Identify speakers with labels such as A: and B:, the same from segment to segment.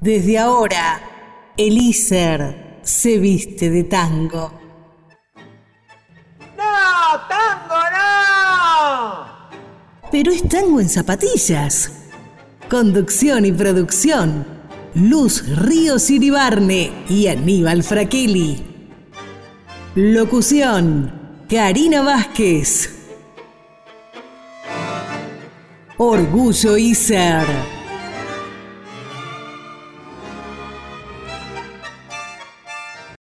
A: Desde ahora, Elíser se viste de tango.
B: ¡No! ¡Tango no!
A: Pero es tango en zapatillas. Conducción y producción. Luz Ríos Iribarne y Aníbal Fraquelli. Locución. Karina Vázquez. Orgullo y ser.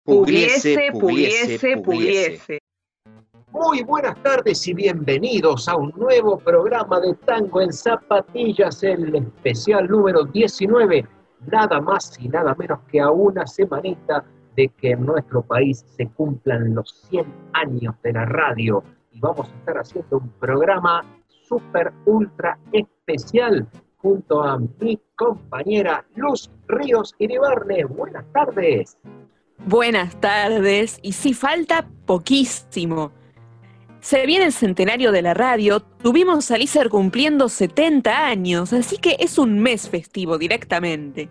C: Pudiese, pudiese, pudiese.
B: Muy buenas tardes y bienvenidos a un nuevo programa de Tango en Zapatillas, el especial número 19, nada más y nada menos que a una semanita de que en nuestro país se cumplan los 100 años de la radio y vamos a estar haciendo un programa súper ultra especial junto a mi compañera Luz Ríos Iribarne. Buenas tardes.
C: Buenas tardes, y si falta poquísimo. Se viene el centenario de la radio, tuvimos a Lícer cumpliendo 70 años, así que es un mes festivo directamente.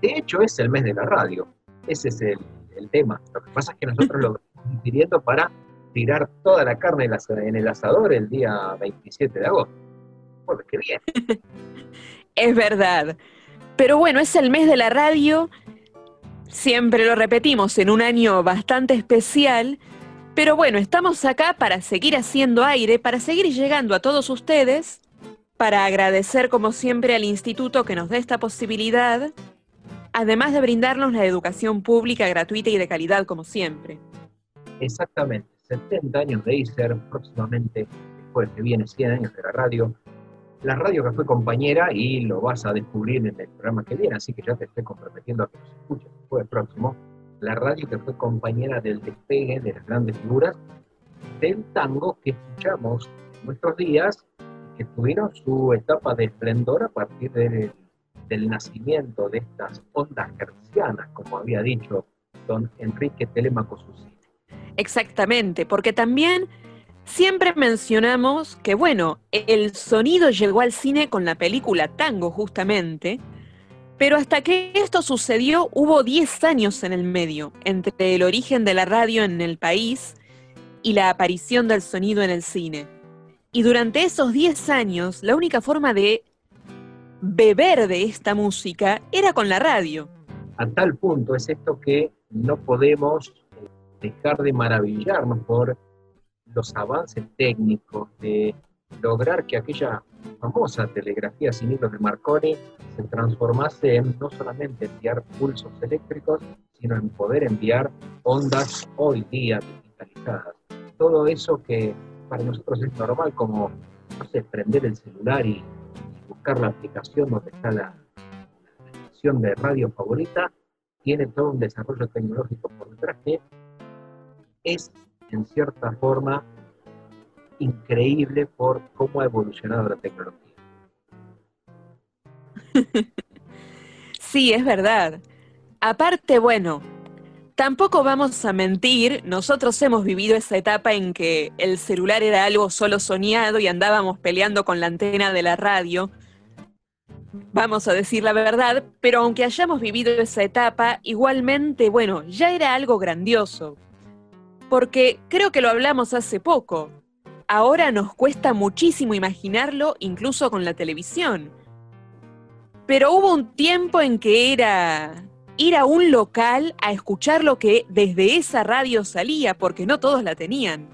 B: De hecho, es el mes de la radio. Ese es el, el tema. Lo que pasa es que nosotros lo estamos pidiendo para tirar toda la carne en, el asador el día 27 de agosto. Bueno, qué bien.
C: Es verdad. Pero bueno, es el mes de la radio. Siempre lo repetimos en un año bastante especial. Pero bueno, estamos acá para seguir haciendo aire, para seguir llegando a todos ustedes, para agradecer como siempre al instituto que nos da esta posibilidad, además de brindarnos la educación pública gratuita y de calidad como siempre.
B: Exactamente. 70 años de ICER, próximamente, después que viene 100 años de la radio. La radio que fue compañera y lo vas a descubrir en el programa que viene, así que ya te estoy comprometiendo a que nos escuches después del próximo. La radio que fue compañera del despegue de las grandes figuras del tango que escuchamos en nuestros días, que tuvieron su etapa de esplendor a partir de- del nacimiento de estas ondas hercianas, como había dicho don Enrique Telemaco Susini.
C: Exactamente, porque también siempre mencionamos que, bueno, el sonido llegó al cine con la película Tango, justamente, pero hasta que esto sucedió hubo 10 años en el medio, entre el origen de la radio en el país y la aparición del sonido en el cine. Y durante esos 10 años, la única forma de beber de esta música era con la radio.
B: A tal punto es esto que no podemos dejar de maravillarnos por los avances técnicos de lograr que aquella famosa telegrafía sin hilos de Marconi se transformase en no solamente enviar pulsos eléctricos, sino en poder enviar ondas hoy día digitalizadas. Todo eso que para nosotros es normal, como, no sé, prender el celular y, buscar la aplicación donde está la, la estación de radio favorita, tiene todo un desarrollo tecnológico por detrás que es, en cierta forma, increíble por cómo ha evolucionado la tecnología.
C: Sí, es verdad. Aparte, bueno, tampoco vamos a mentir, nosotros hemos vivido esa etapa en que el celular era algo solo soñado y andábamos peleando con la antena de la radio. Vamos a decir la verdad, pero aunque hayamos vivido esa etapa, igualmente, bueno, ya era algo grandioso. Porque creo que lo hablamos hace poco. Ahora nos cuesta muchísimo imaginarlo, incluso con la televisión. Pero hubo un tiempo en que era ir a un local a escuchar lo que desde esa radio salía, porque no todos la tenían.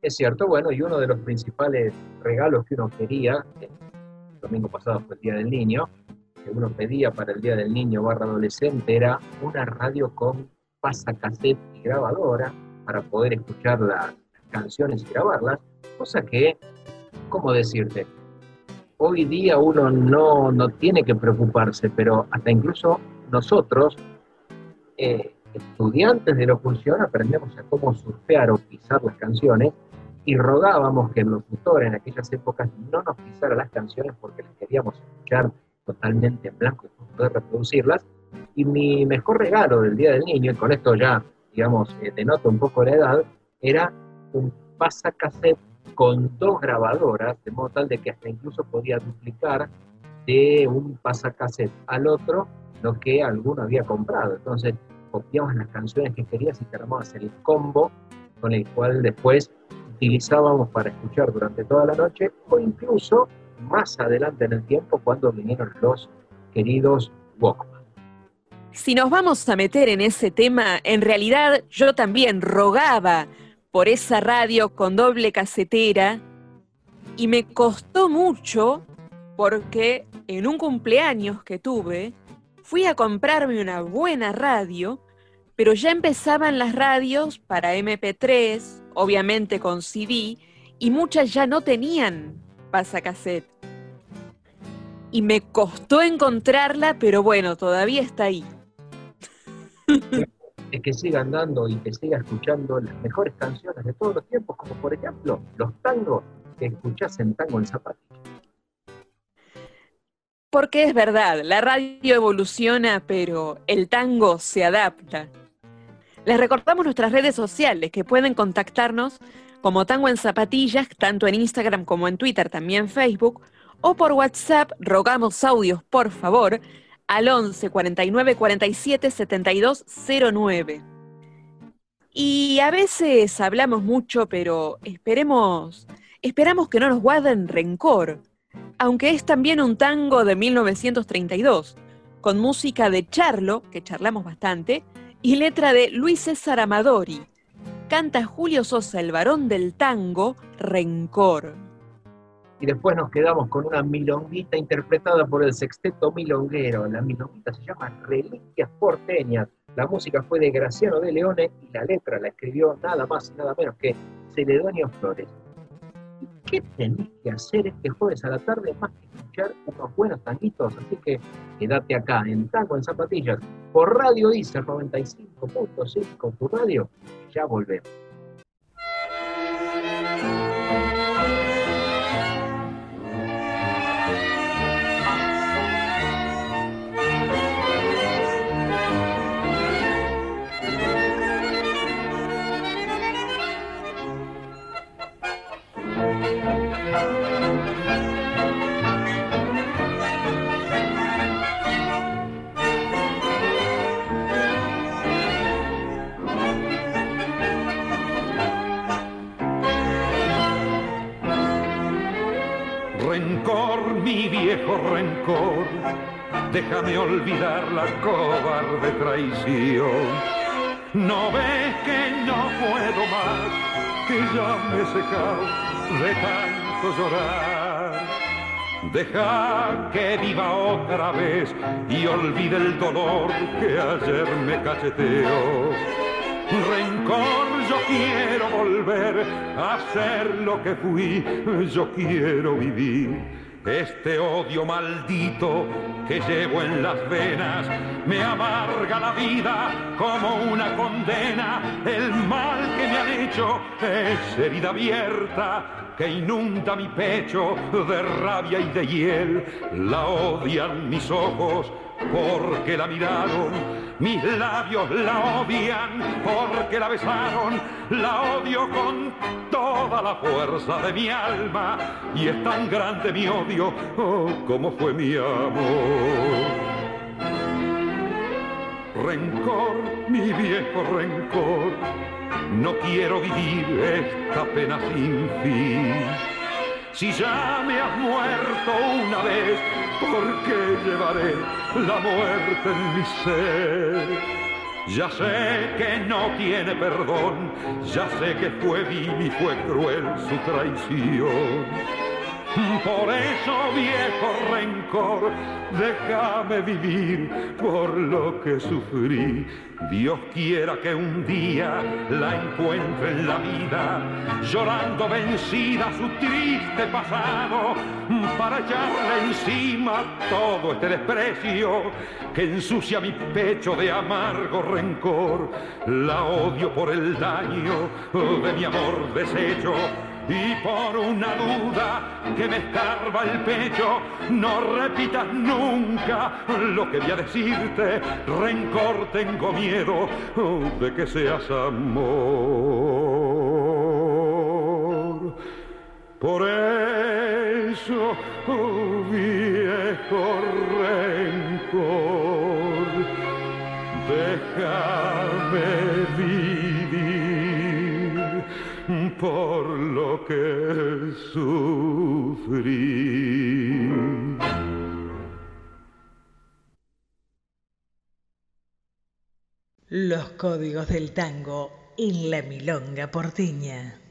B: Es cierto, bueno, y uno de los principales regalos que uno quería, el domingo pasado fue el Día del Niño, que uno pedía para el Día del Niño barra adolescente, era una radio con pasacassette y grabadora para poder escuchar las canciones y grabarlas, cosa que, ¿cómo decirte? Hoy día uno no, no tiene que preocuparse, pero hasta incluso nosotros, eh, estudiantes de locución, aprendemos a cómo surfear o pisar las canciones y rogábamos que el locutor en aquellas épocas no nos pisara las canciones porque las queríamos escuchar totalmente en blanco y poder reproducirlas. Y mi mejor regalo del Día del Niño, y con esto ya, digamos, eh, denoto un poco la edad, era un pasacassette con dos grabadoras, de modo tal de que hasta incluso podía duplicar de un pasacassette al otro lo que alguno había comprado. Entonces copiabas las canciones que querías y te armabas el combo con el cual después utilizábamos para escuchar durante toda la noche o incluso más adelante en el tiempo cuando vinieron los queridos Walkman.
C: Si nos vamos a meter en ese tema, en realidad yo también rogaba por esa radio con doble casetera y me costó mucho porque en un cumpleaños que tuve fui a comprarme una buena radio, pero ya empezaban las radios para MP3, obviamente con CD, y muchas ya no tenían pasacassette. Y me costó encontrarla, pero bueno, todavía está ahí.
B: Es que siga andando y que siga escuchando las mejores canciones de todos los tiempos, como por ejemplo los tangos que escuchás en Tango en Zapatillas.
C: Porque es verdad, la radio evoluciona, pero el tango se adapta. Les recordamos nuestras redes sociales que pueden contactarnos como Tango en Zapatillas, tanto en Instagram como en Twitter, también Facebook, o por WhatsApp, rogamos audios, por favor, al 11 49 47 72 09. Y a veces hablamos mucho, pero esperemos, esperamos que no nos guarden rencor, aunque es también un tango de 1932, con música de Charlo, que charlamos bastante, y letra de Luis César Amadori. Canta Julio Sosa, el varón del tango, Rencor.
B: Y después nos quedamos con una milonguita interpretada por el sexteto milonguero. La milonguita se llama Reliquias Porteñas. La música fue de Graciano de Leone y la letra la escribió nada más y nada menos que Celedonio Flores. ¿Qué tenés que hacer este jueves a la tarde más que escuchar unos buenos tanguitos? Así que quédate acá en Tango en Zapatillas por Radio Icer 95.5, tu radio. Ya volvemos.
D: Déjame olvidar la cobarde traición. No ves que no puedo más, que ya me he secado de tanto llorar. Deja que viva otra vez y olvide el dolor que ayer me cacheteó. Rencor, yo quiero volver a ser lo que fui, yo quiero vivir este odio maldito que llevo en las venas me amarga la vida como una condena. El mal que me han hecho es herida abierta que inunda mi pecho de rabia y de hiel. La odian mis ojos porque la miraron, mis labios la odian porque la besaron, la odio con toda la fuerza de mi alma y es tan grande mi odio oh, como fue mi amor. Rencor, mi viejo rencor, no quiero vivir esta pena sin fin si ya me has muerto una vez, ¿por qué llevaré la muerte en mi ser? Ya sé que no tiene perdón, ya sé que fue vil y fue cruel su traición. Por eso, viejo rencor, déjame vivir por lo que sufrí. Dios quiera que un día la encuentre en la vida, llorando vencida su triste pasado, para echarle encima todo este desprecio que ensucia mi pecho de amargo rencor. La odio por el daño de mi amor deshecho y por una duda que me escarba el pecho, no repitas nunca lo que voy a decirte. Rencor tengo miedo de que seas amor. Por eso, oh, viejo rencor. Déjame por lo que sufrí.
A: Los códigos del tango en la milonga porteña.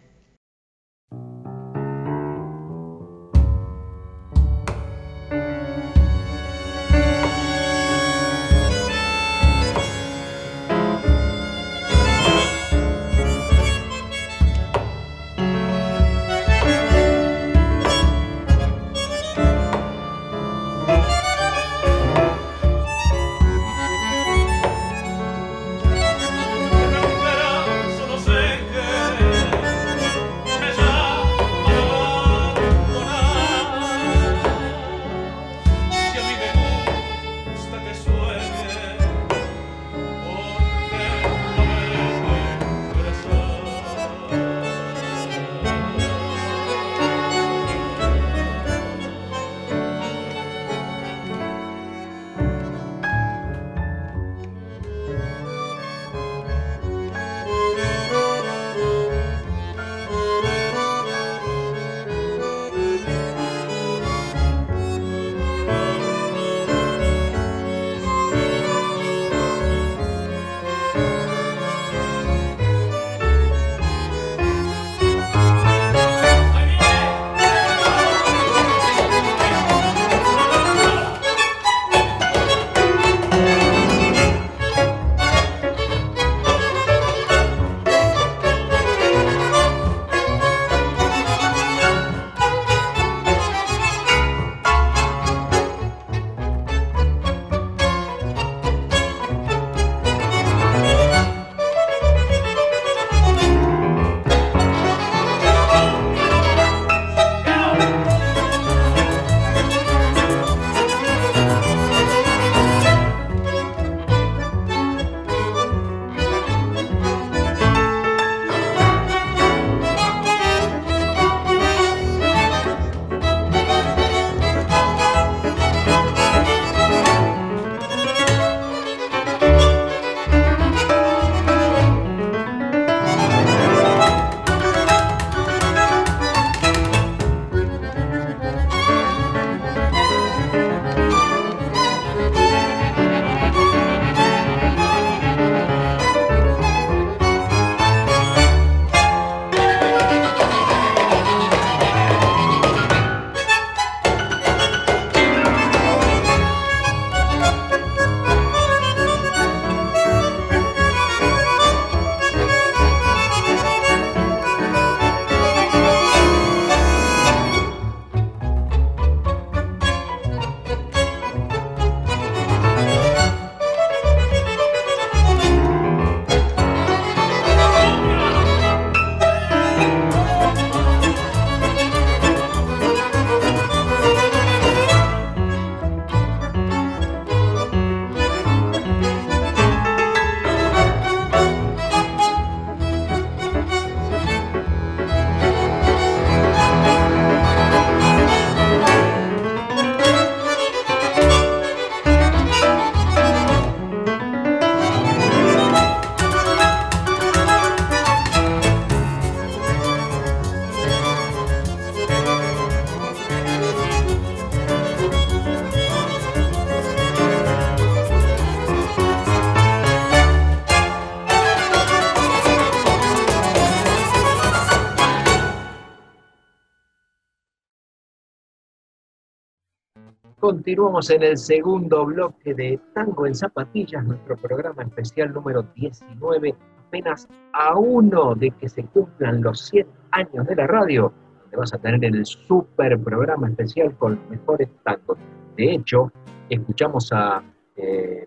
B: Continuamos en el segundo bloque de Tango en Zapatillas, nuestro programa especial número 19, apenas a uno de que se cumplan los 100 años de la radio, donde vas a tener el super programa especial con los mejores tangos. De hecho, escuchamos a eh,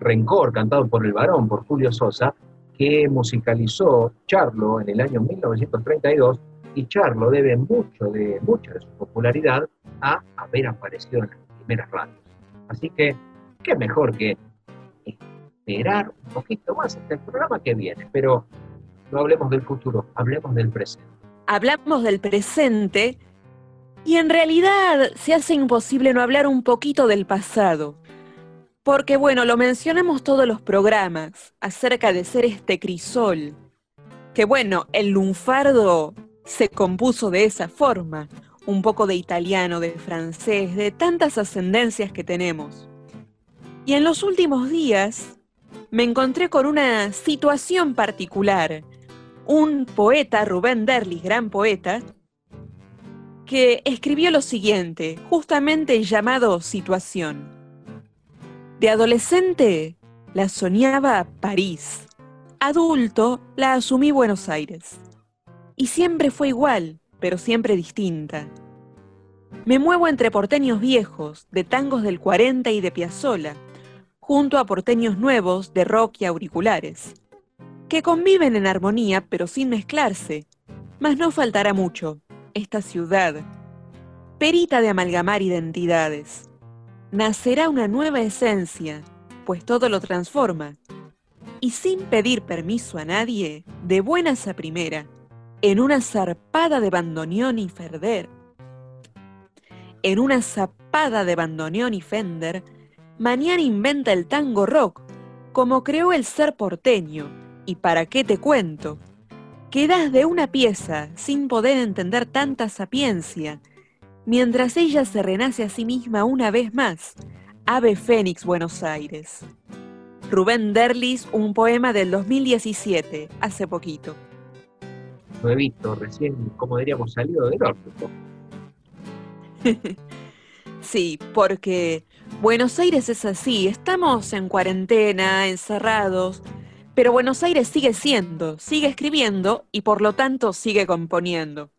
B: Rencor, cantado por el varón, por Julio Sosa, que musicalizó Charlo en el año 1932, y Charlo debe mucho de, mucha de su popularidad a haber aparecido en radios. Así que, qué mejor que esperar un poquito más hasta el programa que viene, pero no hablemos del futuro, hablemos del presente.
C: Hablamos del presente Y en realidad se hace imposible no hablar un poquito del pasado. Porque bueno, lo mencionamos todos los programas acerca de ser este crisol. Que bueno, el lunfardo se compuso de esa forma, un poco de italiano, de francés, de tantas ascendencias que tenemos. Y en los últimos días me encontré con una situación particular. Un poeta, Rubén Derlis, gran poeta, que escribió lo siguiente, justamente llamado Situación. De adolescente la soñaba París, adulto la asumí Buenos Aires. Y siempre fue igual, pero siempre distinta. Me muevo entre porteños viejos, de tangos del 40 y de Piazzola, junto a porteños nuevos de rock y auriculares, que conviven en armonía pero sin mezclarse, mas no faltará mucho esta ciudad, perita de amalgamar identidades. Nacerá una nueva esencia, pues todo lo transforma. Y sin pedir permiso a nadie, de buenas a primera, en una zarpada de bandoneón y ferder, en una zapada de bandoneón y fender, mañana inventa el tango rock, como creó el ser porteño, y para qué te cuento, Quedas de una pieza sin poder entender tanta sapiencia, mientras ella se renace a sí misma una vez más. Ave Fénix, Buenos Aires. Rubén Derlis, un poema del 2017, hace poquito.
B: Lo he visto recién, como diríamos, salido del horno.
C: sí, porque Buenos Aires es así, estamos en cuarentena, encerrados, pero Buenos Aires sigue siendo, sigue escribiendo y por lo tanto sigue componiendo.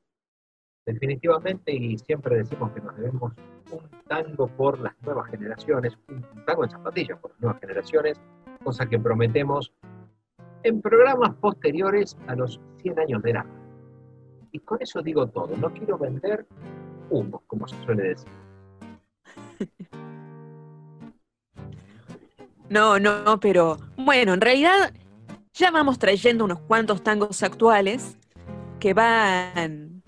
B: Definitivamente, y siempre decimos que nos debemos un tango por las nuevas generaciones, un tango en zapatillas por las nuevas generaciones, cosa que prometemos en programas posteriores a los 100 años de la Y con eso digo todo, no quiero vender humo, como se suele decir.
C: No, no, pero bueno, en realidad ya vamos trayendo unos cuantos tangos actuales que van,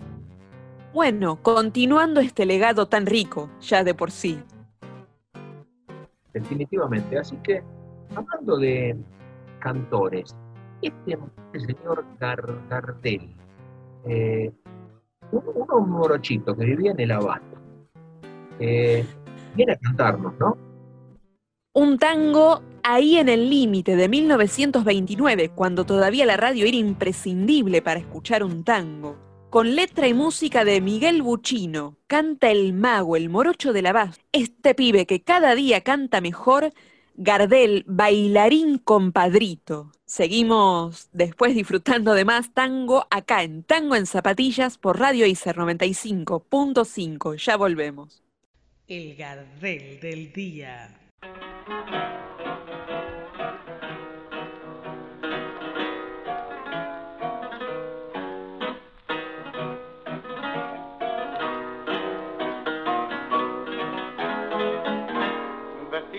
C: bueno, continuando este legado tan rico ya de por sí.
B: Definitivamente, así que hablando de cantores, este, señor Gardel, eh, un, morochito que vivía en el abasto, eh, viene a cantarnos, ¿no?
C: Un tango ahí en el límite de 1929, cuando todavía la radio era imprescindible para escuchar un tango. Con letra y música de Miguel Buchino, canta el mago, el morocho de la voz. Este pibe que cada día canta mejor, Gardel, bailarín compadrito. Seguimos después disfrutando de más tango acá en Tango en Zapatillas por Radio ICER 95.5. Ya volvemos.
A: El Gardel del día.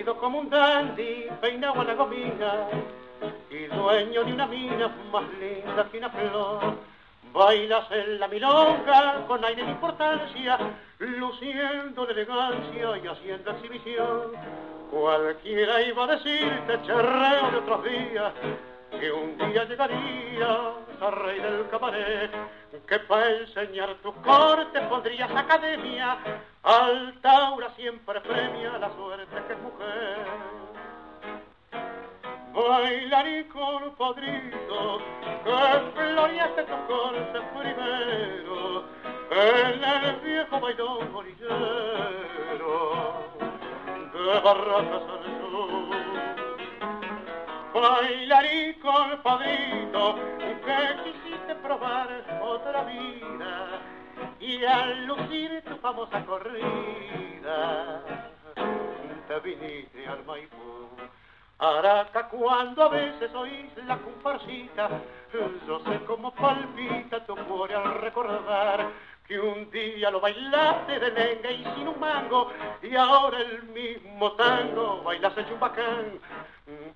E: Vestido como un dandy, peinado a la gomina y dueño de una mina más linda que una flor. Bailas en la milonga con aire de importancia, luciendo de elegancia y haciendo exhibición Cualquiera iba a decirte, charreo de otros días, que un día llegaría a rey del cabaret, que para enseñar tu corte pondrías academia, Altaura siempre premia la suerte que es mujer. Bailarí con padrito, que floreaste tu corte primero, en el viejo bailón bolillero de barracas al sur. Bailarí con padrito que quisiste probar otra vida y al lucir tu famosa corrida te viniste al Maipú. Araca, cuando a veces oís la comparsita, yo sé cómo palpita tu cuore al recordar que un día lo bailaste de lenga y sin un mango, y ahora el mismo tango bailas hecho un bacán.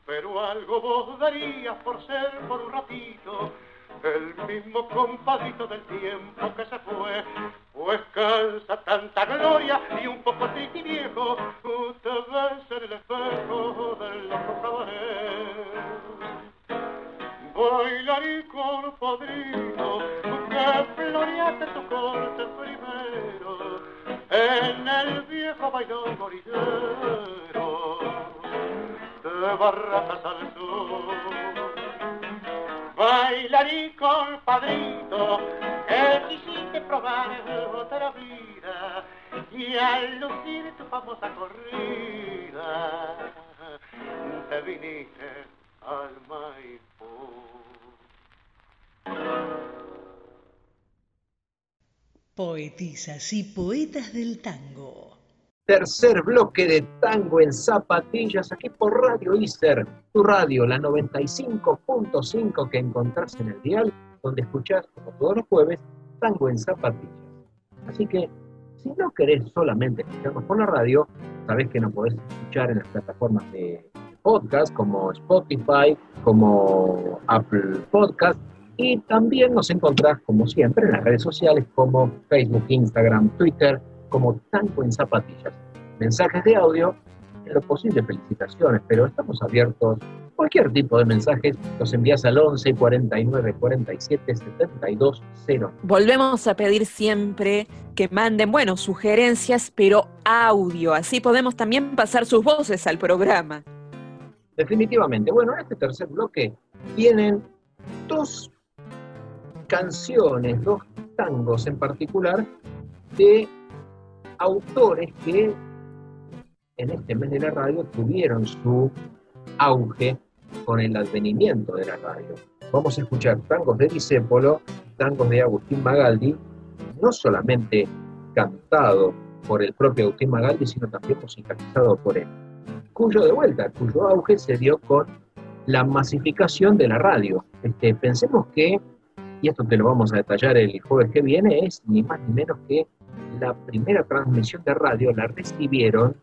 E: Pero algo vos darías por ser por un ratito el mismo compadito del tiempo que se fue. pues cansa tanta gloria y un poco triste viejo, te ves en el espejo de los Bailarí con padrino, que floreaste tu corte primero, en el viejo bailón gorillero, de barracas al sur. Bailarí con padrino, que quisiste probar otra vida, y al lucir tu famosa corrida, te viniste al Maipú.
A: Poetisas y poetas del tango.
B: Tercer bloque de tango en zapatillas aquí por Radio Iser, tu radio, la 95.5 que encontrás en el dial, donde escuchás, como todos los jueves, tango en zapatillas. Así que, si no querés solamente escucharnos por la radio, sabés que nos podés escuchar en las plataformas de podcast como Spotify, como Apple Podcast, y también nos encontrás, como siempre, en las redes sociales como Facebook, Instagram, Twitter, como Tango en Zapatillas. Mensajes de audio, en lo posible felicitaciones, pero estamos abiertos. Cualquier tipo de mensajes los envías al 11 49 47 72 0.
C: Volvemos a pedir siempre que manden, bueno, sugerencias, pero audio. Así podemos también pasar sus voces al programa.
B: Definitivamente. Bueno, en este tercer bloque tienen dos canciones, dos tangos en particular, de autores que en este mes de la radio tuvieron su auge con el advenimiento de la radio. Vamos a escuchar tangos de Disépolo, tangos de Agustín Magaldi, no solamente cantado por el propio Agustín Magaldi, sino también musicalizado por él, cuyo de vuelta, cuyo auge se dio con la masificación de la radio. Este, pensemos que y esto te lo vamos a detallar el jueves que viene, es ni más ni menos que la primera transmisión de radio la recibieron,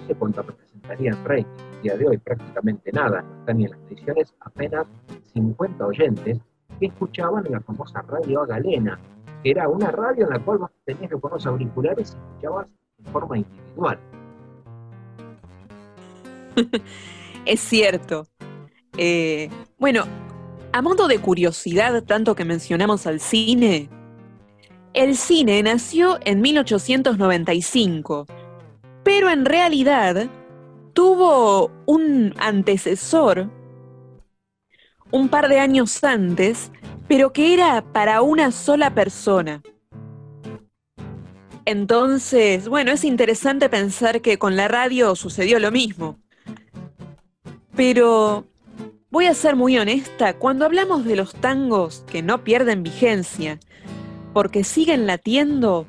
B: no sé cuánto representaría en rating el día de hoy, prácticamente nada, no está ni en las ediciones, apenas 50 oyentes que escuchaban en la famosa radio Galena, que era una radio en la cual vos tenías que poner los auriculares y escuchabas de forma individual.
C: es cierto. Eh, bueno, a modo de curiosidad, tanto que mencionamos al cine, el cine nació en 1895, pero en realidad tuvo un antecesor un par de años antes, pero que era para una sola persona. Entonces, bueno, es interesante pensar que con la radio sucedió lo mismo. Pero Voy a ser muy honesta, cuando hablamos de los tangos que no pierden vigencia, porque siguen latiendo,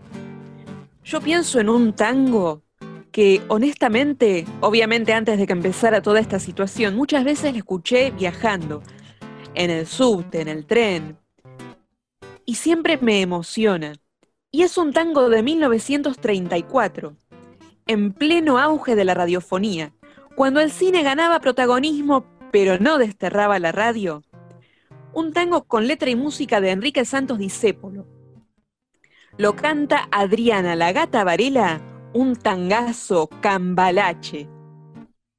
C: yo pienso en un tango que honestamente, obviamente antes de que empezara toda esta situación, muchas veces lo escuché viajando, en el subte, en el tren, y siempre me emociona. Y es un tango de 1934, en pleno auge de la radiofonía, cuando el cine ganaba protagonismo pero no desterraba la radio. Un tango con letra y música de Enrique Santos Discépolo. Lo canta Adriana la Gata Varela, un tangazo cambalache.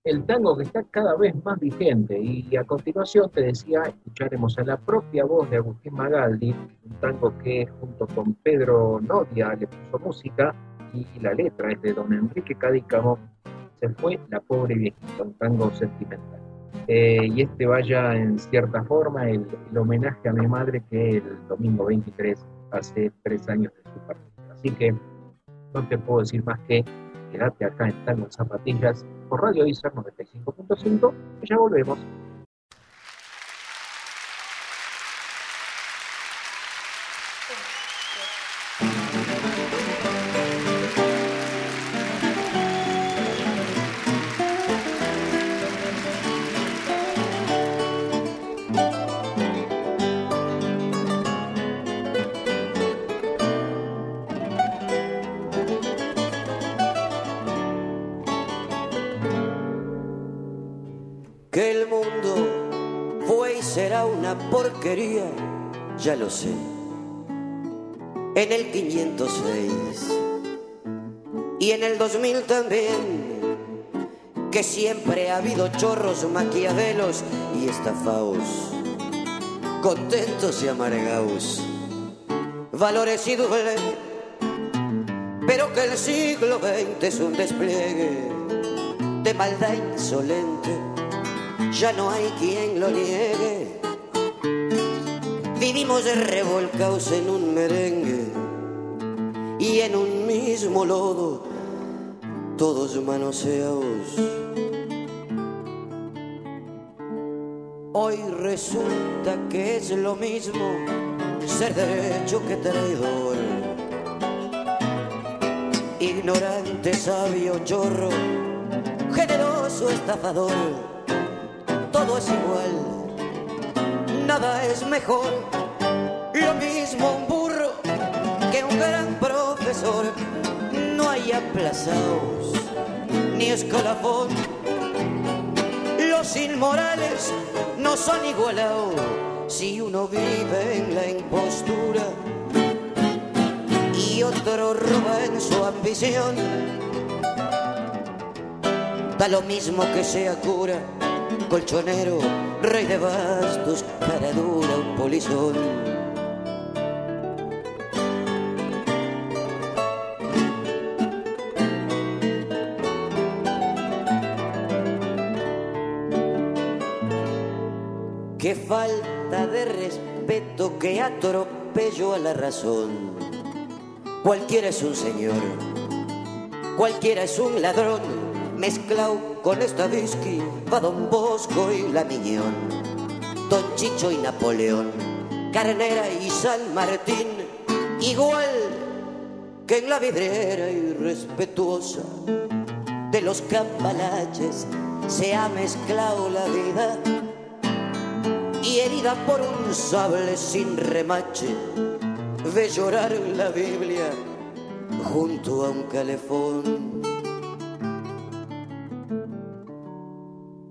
B: El tango que está cada vez más vigente y a continuación te decía, escucharemos a la propia voz de Agustín Magaldi, un tango que junto con Pedro Nodia le puso música y la letra es de don Enrique Cadícamo, se fue la pobre viejita, un tango sentimental. Eh, y este vaya en cierta forma el, homenaje a mi madre que el domingo 23 hace tres años de su partida. Así que no te puedo decir más que quédate acá en Tango Zapatillas por Radio Isar 95.5 y ya volvemos.
F: Ya lo sé. en el 506 y en el 2000 también, que siempre ha habido chorros, maquiavelos y estafaos, contentos y amargaos, valores y pero que el siglo XX es un despliegue de maldad insolente, ya no hay quien lo niegue. Vivimos revolcados en un merengue y en un mismo lodo, todos manoseados. Hoy resulta que es lo mismo ser derecho que traidor. Ignorante, sabio, chorro, generoso, estafador, todo es igual, nada es mejor, no hay aplazados ni escalafón, los inmorales no son igualados si uno vive en la impostura y otro roba en su ambición. Da lo mismo que sea cura, colchonero, rey de bastos, cara dura, polizón. Falta de respeto, que atropello a la razón. Cualquiera es un señor, cualquiera es un ladrón, mezclado con esta whisky, va Don Bosco y la Miñón, Don Chicho y Napoleón, Carnera y San Martín, igual que en la vidriera irrespetuosa de los cambalaches se ha mezclado la vida y herida por un sable sin remache, ve llorar la Biblia junto a un calefón.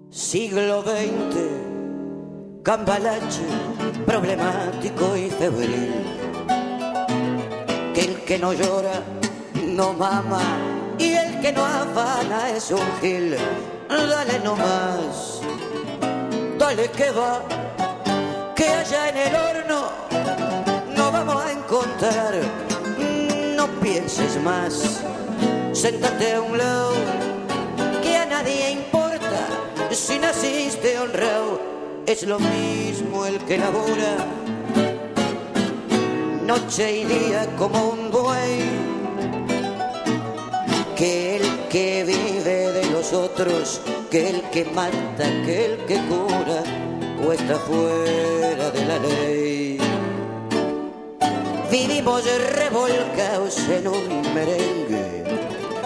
F: Siglo XX, cambalache, problemático y febril. Que el que no llora no mama y el que no afana es un gil. Dale nomás, dale que va que allá en el horno no vamos a encontrar. No pienses más, séntate a un lado, que a nadie importa si naciste honrado. Es lo mismo el que labora noche y día como un buey, que el que vive de los otros, que el que mata, que el que cura o está fuera de la ley. Vivimos revolcados en un merengue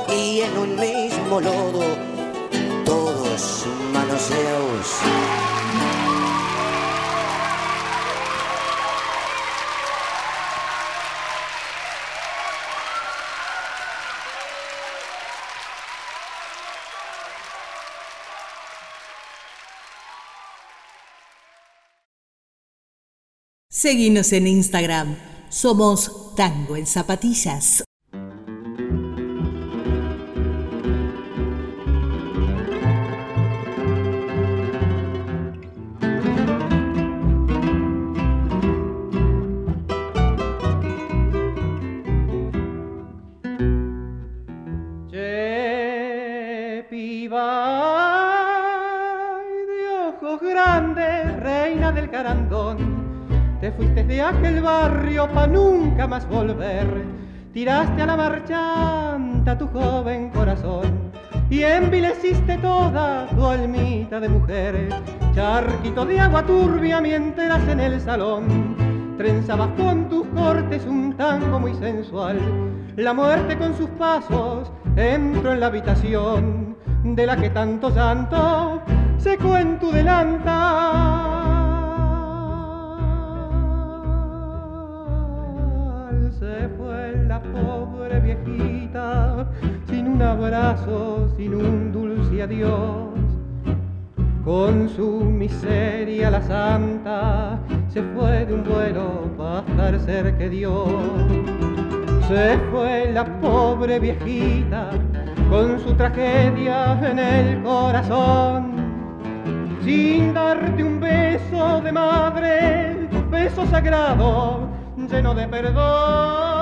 F: y en un mismo lodo, todos manoseados.
A: Seguinos en Instagram. Somos Tango en Zapatillas.
G: Aquel barrio pa' nunca más volver. Tiraste a la marchanta tu joven corazón y envileciste toda tu almita de mujer. Charquito de agua turbia mientras en el salón trenzabas con tus cortes un tango muy sensual. La muerte con sus pasos entró en la habitación de la que tanto llanto secó en tu delantal. La pobre viejita sin un abrazo, sin un dulce adiós con su miseria la santa se fue de un vuelo para estar cerca de Dios. Se fue la pobre viejita con su tragedia en el corazón, sin darte un beso de madre, beso sagrado lleno de perdón.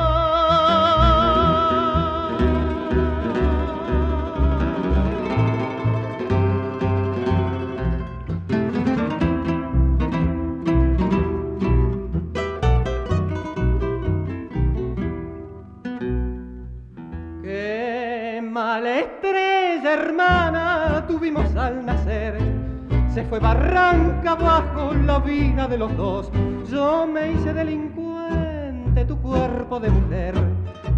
G: Hermana tuvimos al nacer. Se fue barranca abajo la vida de los dos. Yo me hice delincuente, tu cuerpo de mujer.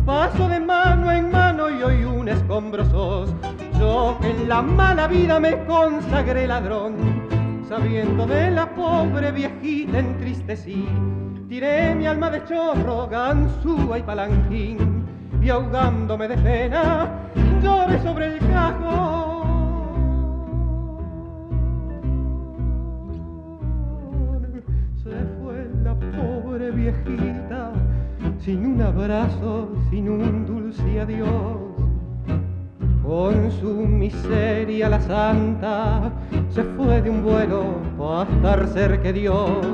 G: Paso de mano en mano y hoy un escombro sos. Yo que en la mala vida me consagré ladrón, sabiendo de la pobre viejita entristecí. Tiré mi alma de chorro, ganzúa y palanquín, y ahogándome de pena, lloré sobre el cajón. Se fue la pobre viejita, sin un abrazo, sin un dulce adiós. Con su miseria la santa se fue de un vuelo para estar cerca de Dios.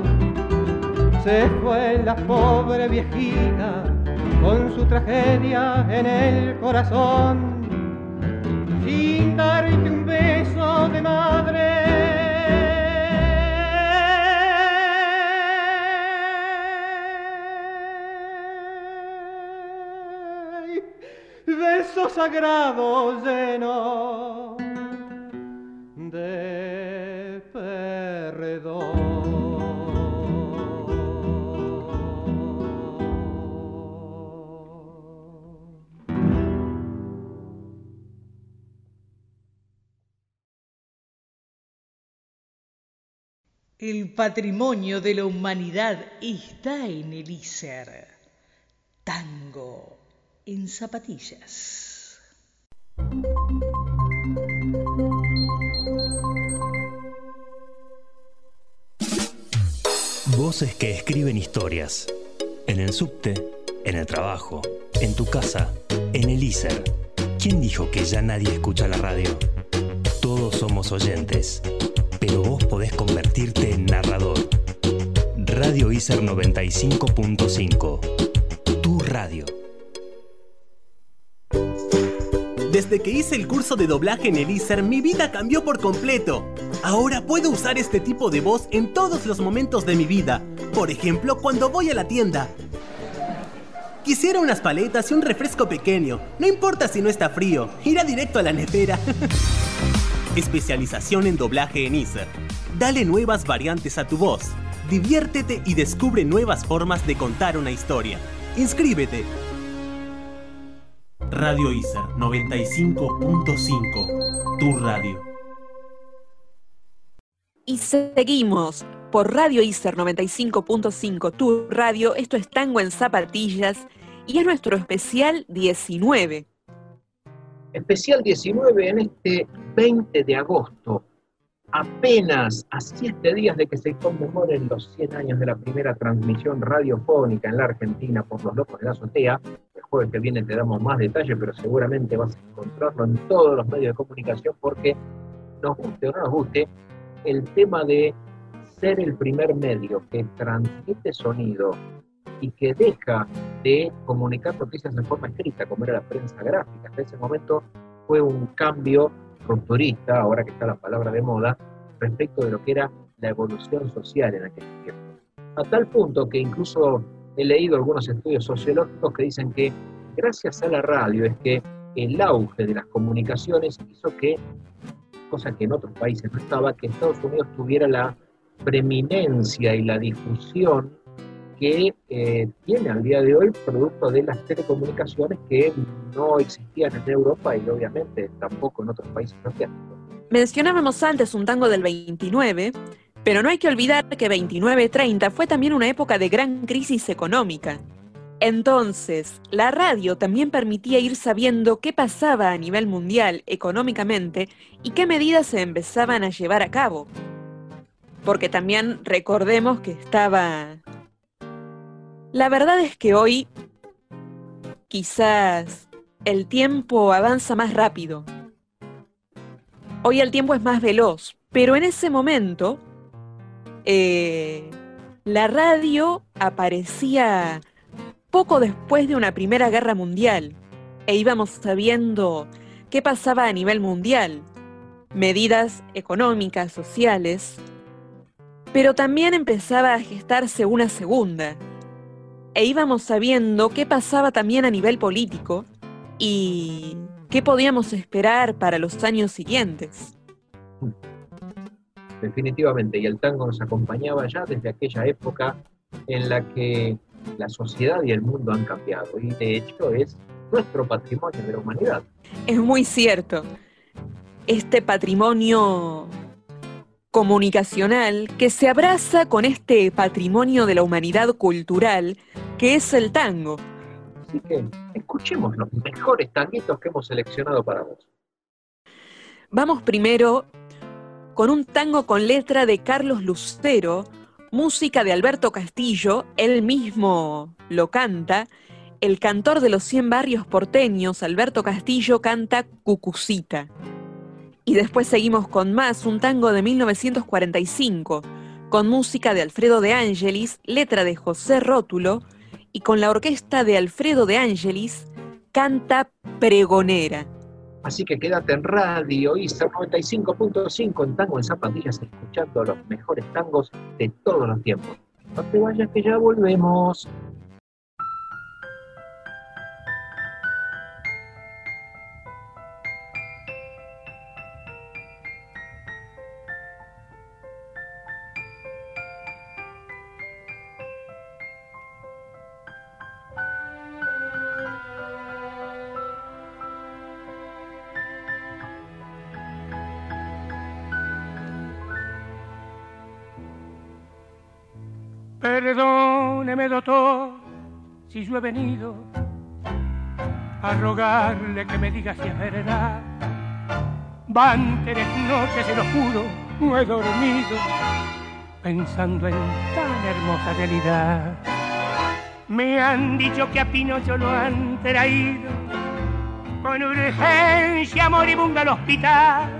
G: Se fue la pobre viejita con su tragedia en el corazón sin darte un beso de madre. Beso sagrado lleno
A: El patrimonio de la humanidad está en el ISER. Tango en zapatillas.
H: Voces que escriben historias. En el subte, en el trabajo, en tu casa, en el ISER. ¿Quién dijo que ya nadie escucha la radio? Todos somos oyentes pero vos podés en narrador. Radio ISER 95.5. Tu radio.
I: Desde que hice el curso de doblaje en el ISER, mi vida cambió por completo. Ahora puedo usar este tipo de voz en todos los momentos de mi vida. Por ejemplo, cuando voy a la tienda. Quisiera unas paletas y un refresco pequeño. No importa si no está frío, irá directo a la nevera. Especialización en doblaje en ISER. Dale nuevas variantes a tu voz. Diviértete y descubre nuevas formas de contar una historia. Inscríbete. Radio ISER 95.5. Tu radio.
C: Y seguimos por Radio ISER 95.5, tu radio. Esto es Tango en Zapatillas y es nuestro especial 19.
B: Especial 19 en este 20 de agosto, apenas a siete días de que se conmemoren los 100 años de la primera transmisión radiofónica en la Argentina por los locos de la azotea. El jueves que viene te damos más detalle, pero seguramente vas a encontrarlo en todos los medios de comunicación porque nos guste o no nos guste, el tema de ser el primer medio que transmite sonido y que deja de comunicar noticias en forma escrita, como era la prensa gráfica. Hasta ese momento fue un cambio rupturista, ahora que está la palabra de moda, respecto de lo que era la evolución social en aquel tiempo. A tal punto que incluso he leído algunos estudios sociológicos que dicen que gracias a la radio es que el auge de las comunicaciones hizo que, cosa que en otros países no estaba, que Estados Unidos tuviera la preeminencia y la difusión que eh, tiene al día de hoy producto de las telecomunicaciones que no existían en Europa y obviamente tampoco en otros países asiáticos.
C: Mencionábamos antes un tango del 29, pero no hay que olvidar que 29-30 fue también una época de gran crisis económica. Entonces, la radio también permitía ir sabiendo qué pasaba a nivel mundial económicamente y qué medidas se empezaban a llevar a cabo. Porque también recordemos que estaba... La verdad es que hoy quizás el tiempo avanza más rápido. Hoy el tiempo es más veloz, pero en ese momento eh, la radio aparecía poco después de una Primera Guerra Mundial e íbamos sabiendo qué pasaba a nivel mundial, medidas económicas, sociales, pero también empezaba a gestarse una segunda e íbamos sabiendo qué pasaba también a nivel político y qué podíamos esperar para los años siguientes.
B: Definitivamente, y el tango nos acompañaba ya desde aquella época en la que la sociedad y el mundo han cambiado y de hecho es nuestro patrimonio de la humanidad.
C: Es muy cierto. Este patrimonio comunicacional que se abraza con este patrimonio de la humanidad cultural que es el tango.
B: Así que escuchemos los mejores tanguitos que hemos seleccionado para vos.
C: Vamos primero con un tango con letra de Carlos Lucero, música de Alberto Castillo, él mismo lo canta. El cantor de los 100 barrios porteños, Alberto Castillo, canta Cucucita. Y después seguimos con más, un tango de 1945, con música de Alfredo de Angelis, letra de José Rótulo, y con la orquesta de Alfredo de Angelis, canta Pregonera.
B: Así que quédate en radio ISA 95.5 en Tango en Zapatillas, escuchando los mejores tangos de todos los tiempos. No te vayas que ya volvemos.
J: Yo he venido a rogarle que me diga si es verdad. Van tres noches, se lo juro, no he dormido pensando en tan hermosa realidad. Me han dicho que a Pinocho lo han traído con urgencia moribunda al hospital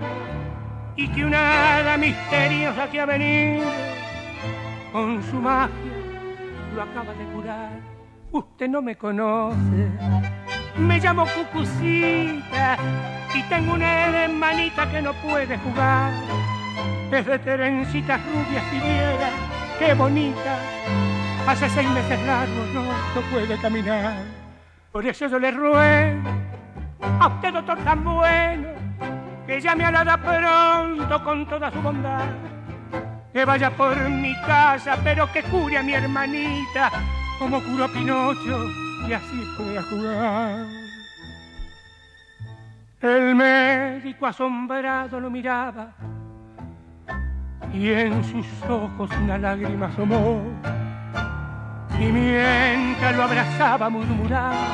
J: y que una hada misteriosa que ha venido con su magia lo acaba de curar. Usted no me conoce, me llamo Cucucita y tengo una hermanita que no puede jugar. Es de terencitas rubias y viera, qué bonita. Hace seis meses largos no, puede caminar. Por eso yo le ruego a usted, doctor tan bueno, que llame a la hada pronto con toda su bondad que vaya por mi casa, pero que cure a mi hermanita, como curó a Pinocho, y así pueda jugar. El médico asombrado lo miraba, y en sus ojos una lágrima asomó, y mientras lo abrazaba murmuraba,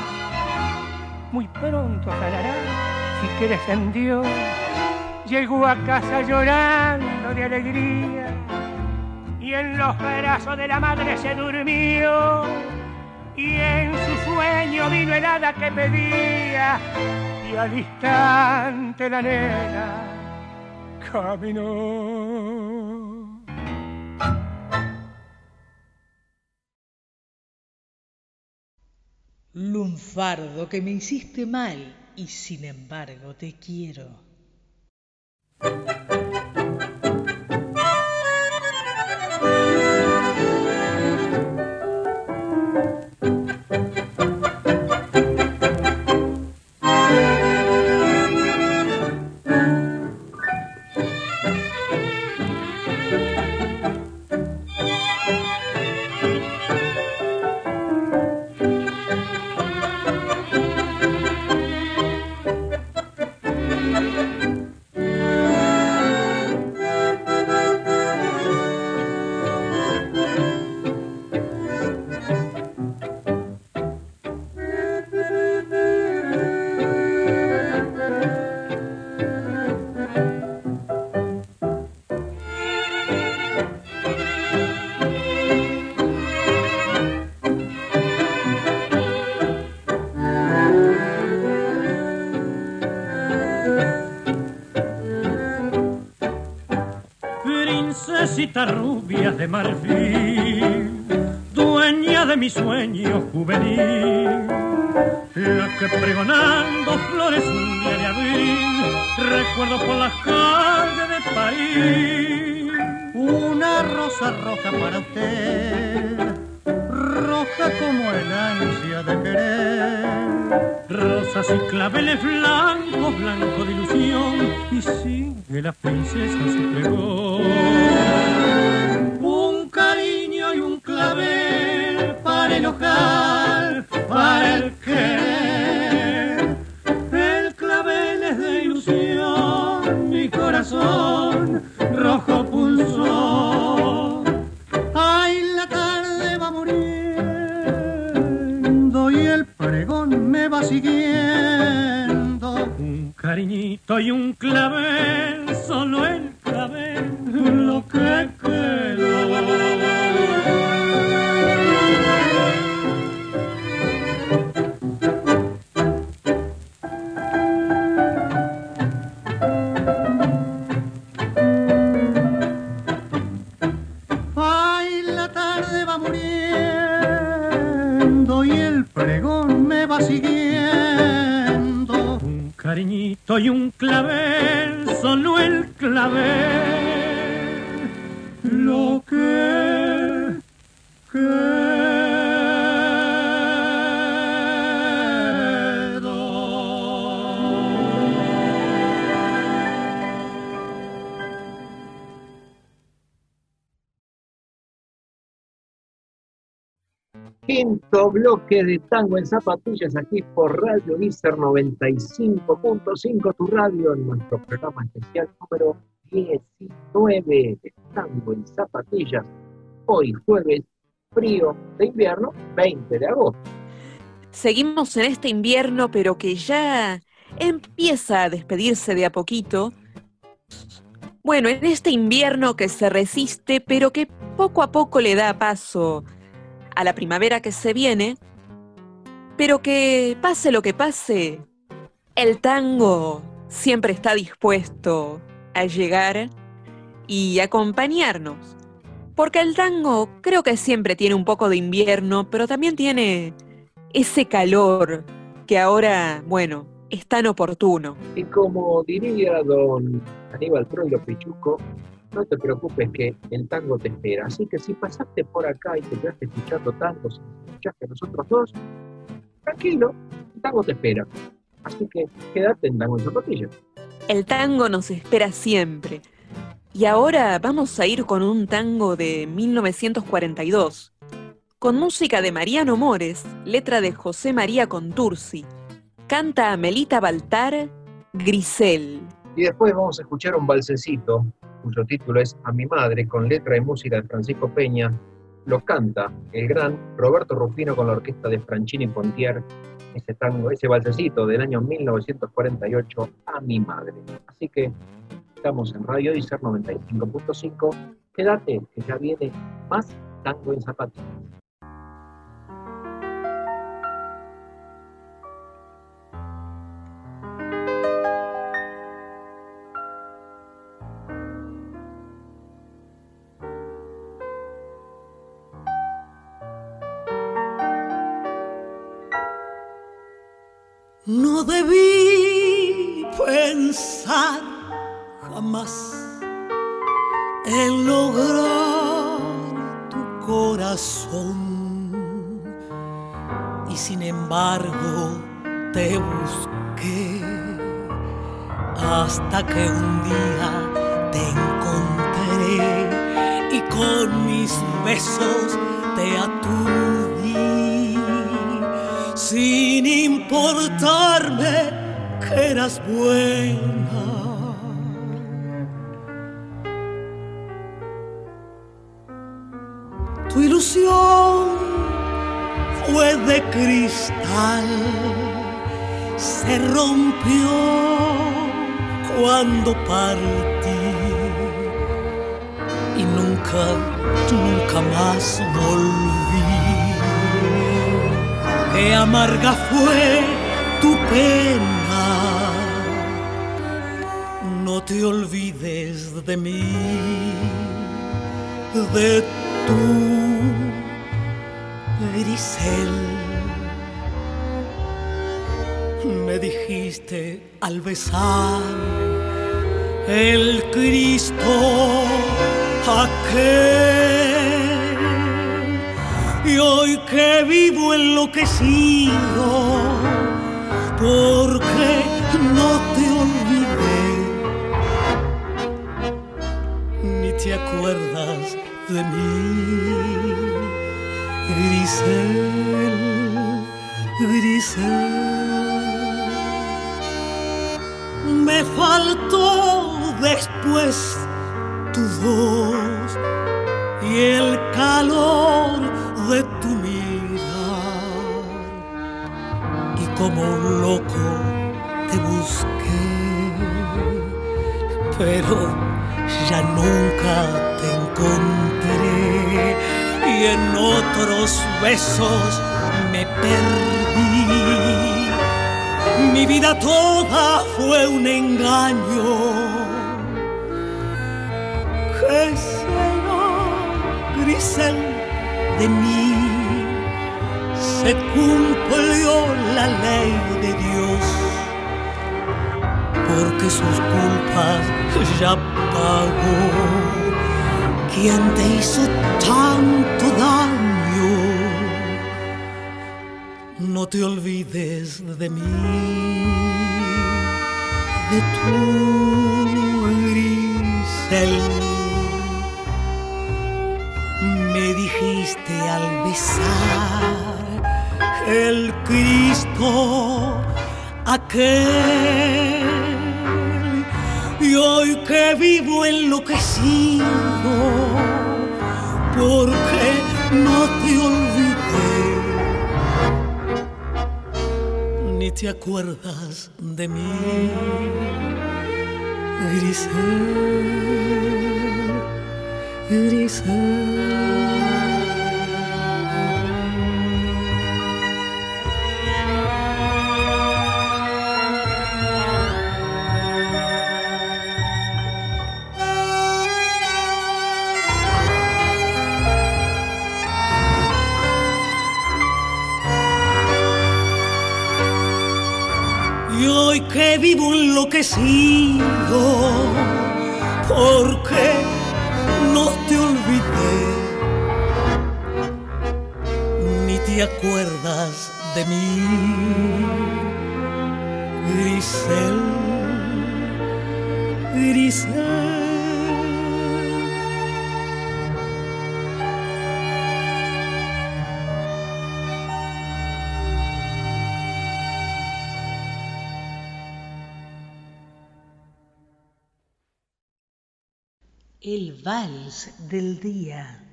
J: muy pronto sanará, si quieres en Dios llegó a casa llorando de alegría y en los brazos de la madre se durmió y en su sueño vino el hada que pedía y al instante la nena caminó.
A: Lunfardo, que me hiciste mal y sin embargo te quiero.
K: Rubias de marfil, dueña de mi sueño juvenil, la que pregonando flores un día de abril, recuerdo por las calles de París,
L: una rosa roja para usted, roja como el ansia de querer.
K: Rosas y claveles blancos, blanco de ilusión, y sigue la princesa
B: bloque de Tango en Zapatillas aquí por Radio Iser 95.5, tu radio, en nuestro programa especial número 19 de Tango en Zapatillas. Hoy jueves frío de invierno, 20 de agosto.
C: Seguimos en este invierno, pero que ya empieza a despedirse de a poquito. Bueno, en este invierno que se resiste, pero que poco a poco le da paso a la primavera que se viene, pero que pase lo que pase, el tango siempre está dispuesto a llegar y acompañarnos. Porque el tango creo que siempre tiene un poco de invierno, pero también tiene ese calor que ahora, bueno, es tan oportuno.
B: Y como diría don Aníbal Troilo Pichuco, no te preocupes que el tango te espera. Así que si pasaste por acá y te quedaste escuchando tango, si escuchaste a nosotros dos, tranquilo, el tango te espera. Así que quédate en Tango en Zapatillas.
C: El tango nos espera siempre. Y ahora vamos a ir con un tango de 1942, con música de Mariano Mores, letra de José María Contursi. Canta Melita Baltar, Grisel.
B: Y después vamos a escuchar un balsecito cuyo título es A mi madre, con letra y música de Francisco Peña. Lo canta el gran Roberto Rufino con la orquesta de Franchini Pontier, ese tango, ese balsecito del año 1948, A mi madre. Así que estamos en Radio Dicer 95.5. Quédate, que ya viene más tango en zapatillas.
M: Debí pensar jamás en lograr tu corazón. Y sin embargo te busqué hasta que un día te encontré y con mis besos te aturdí sin importarme que eras buena. Tu ilusión fue de cristal, se rompió cuando partí y nunca, nunca más volví qué amarga fue tu pena. No te olvides de mí, de tu grisel. Me dijiste al besar el Cristo aquel. Y hoy que vivo enloquecido, porque no te olvidé, ni te acuerdas de mí, Grisel, Grisel. Me faltó después tu voz y el calor como un loco te busqué, pero ya nunca te encontré. Y en otros besos me perdí. Mi vida toda fue un engaño que será grisel de mí. Se cumplió la ley de Dios, porque sus culpas ya pagó. ¿Quién te hizo tanto daño? No te olvides de mí, de tu grisel me dijiste al besar el Cristo aquel. Y hoy que vivo enloquecido, porque no te olvidé, ni te acuerdas de mí, Grisel. Y que vivo enloquecido, porque no te olvidé, ni te acuerdas de mí, Grisel, Grisel.
A: Vals del día.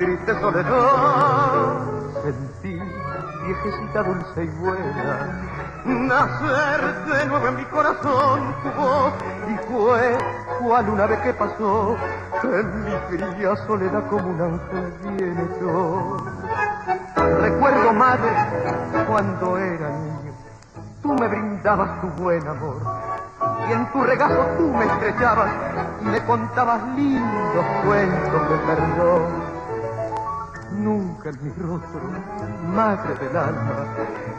N: Triste soledad. Sentí
O: viejecita dulce y buena. Nacer de nuevo en mi corazón tu voz y fue cual una vez que pasó en mi fría soledad como un ángel viene yo. Recuerdo, madre, cuando era niño, tú me brindabas tu buen amor y en tu regazo tú me estrechabas y me contabas lindos cuentos de perdón. En mi rostro, madre del alma,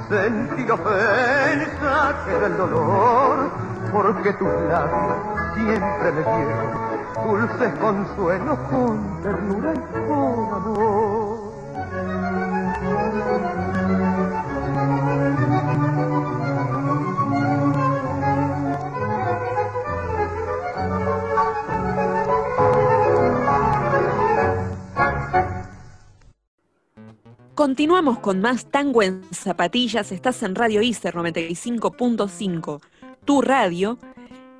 O: sentí ofensa del dolor, porque tus labios siempre me dieron dulces consuelos con ternura y con amor.
C: Continuamos con más tango en zapatillas. Estás en Radio ICER 95.5, tu radio.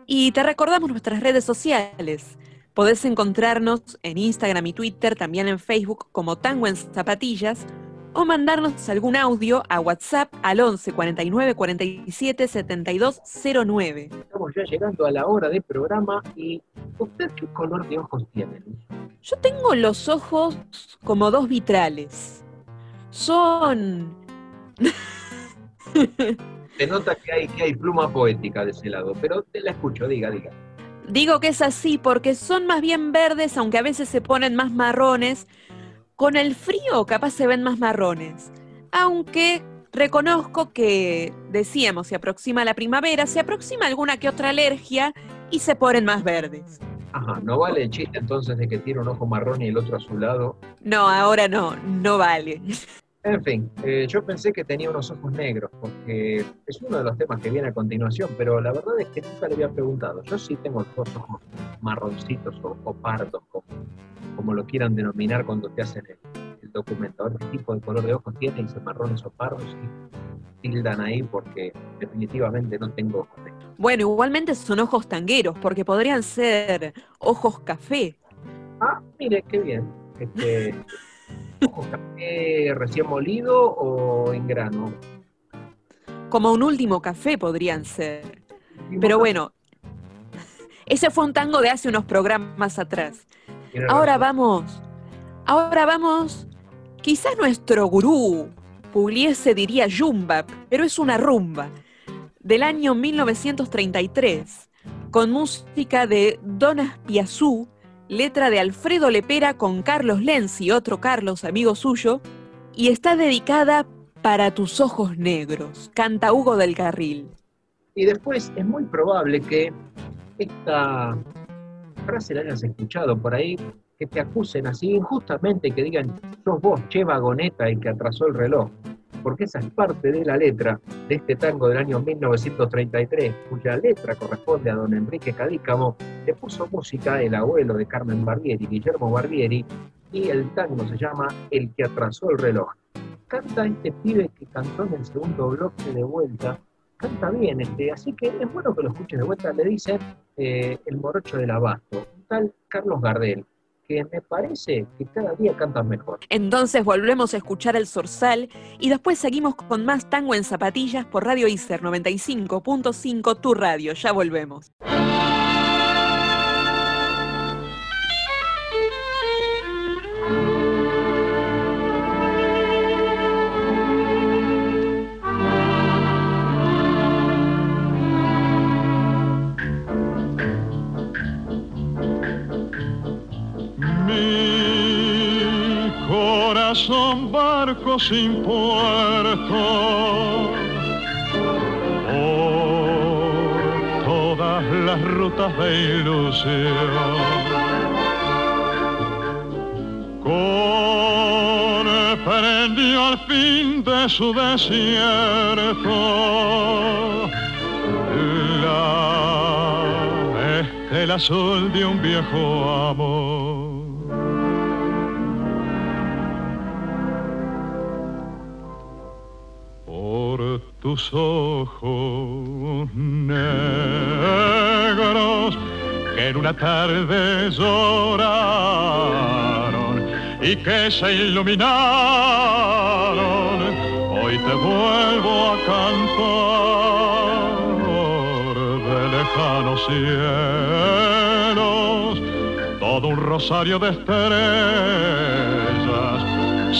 C: Y te recordamos nuestras redes sociales. Podés encontrarnos en Instagram y Twitter, también en Facebook como Tango en Zapatillas, o mandarnos algún audio a WhatsApp al 11 49 47 72 09.
B: Estamos ya llegando a la hora de programa y ¿usted qué color de ojos tiene?
C: Yo tengo los ojos como dos vitrales. Son...
B: Se nota que hay, que hay pluma poética de ese lado, pero te la escucho, diga, diga.
C: Digo que es así porque son más bien verdes, aunque a veces se ponen más marrones. Con el frío capaz se ven más marrones. Aunque reconozco que, decíamos, se aproxima la primavera, se aproxima alguna que otra alergia y se ponen más verdes.
B: Ajá, no vale el chiste entonces de que tiene un ojo marrón y el otro azulado.
C: No, ahora no, no vale.
B: En fin, eh, yo pensé que tenía unos ojos negros, porque es uno de los temas que viene a continuación, pero la verdad es que nunca le había preguntado. Yo sí tengo dos ojos marroncitos o, pardos, como, como, lo quieran denominar cuando te hacen el, el documento. A ver qué tipo de color de ojos tiene, dice marrones o pardos, y tildan ahí porque definitivamente no tengo ojos negros.
C: Bueno, igualmente son ojos tangueros, porque podrían ser ojos café.
B: Ah, mire, qué bien. Este, ¿Ojo café recién molido o en grano?
C: Como un último café podrían ser. Pero bueno, ese fue un tango de hace unos programas atrás. Ahora vamos, ahora vamos, quizás nuestro gurú Pugliese diría yumba, pero es una rumba, del año 1933, con música de Donas Piazú, letra de Alfredo Lepera con Carlos Lenz y otro Carlos, amigo suyo, y está dedicada para tus ojos negros, canta Hugo del Carril.
B: Y después es muy probable que esta frase la hayas escuchado por ahí, que te acusen así injustamente, que digan, sos vos, che vagoneta, y que atrasó el reloj porque esa es parte de la letra de este tango del año 1933, cuya letra corresponde a don Enrique Cadícamo, le puso música el abuelo de Carmen Barbieri, Guillermo Barbieri, y el tango se llama El que atrasó el reloj. Canta este pibe que cantó en el segundo bloque de vuelta, canta bien, este, así que es bueno que lo escuches de vuelta, le dice eh, el morocho del abasto, tal Carlos Gardel me parece que cada día cantan mejor.
C: Entonces volvemos a escuchar el Zorzal y después seguimos con más tango en zapatillas por Radio ICER 95.5, tu radio. Ya volvemos.
D: Son barcos sin puerto. Por todas las rutas de ilusión. Comprendió al fin de su desierto la estela azul de un viejo amor. Tus ojos negros que en una tarde lloraron y que se iluminaron Hoy te vuelvo a cantar de lejanos cielos, todo un rosario de estrellas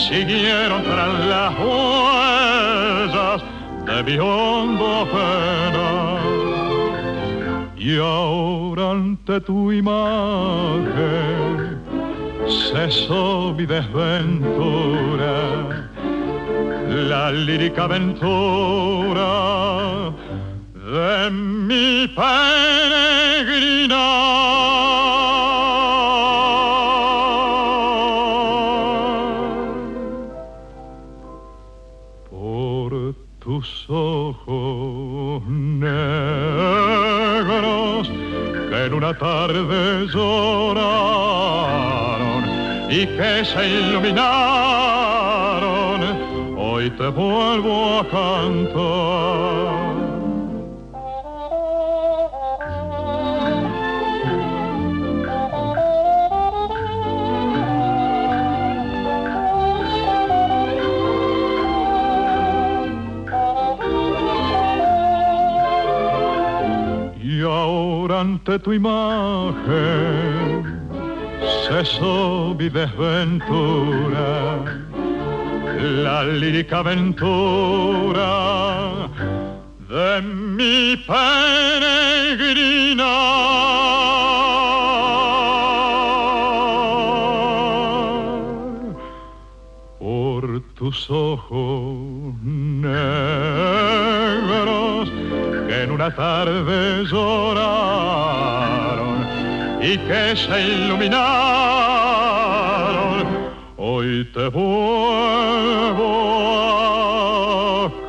D: siguieron tras las huellas de mi hondo pena. Y ahora ante tu imagen cesó mi desventura, la lírica aventura de mi peregrina. En una tarde lloraron y que se iluminaron, hoy te vuelvo a cantar. Ante tu imagen cesó mi desventura, la lírica aventura de mi peregrina. Por tus ojos una y que se iluminaron, hoy te a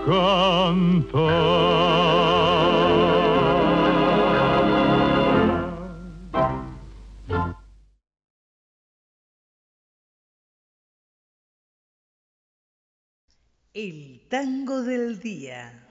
D: cantar.
A: El tango del día.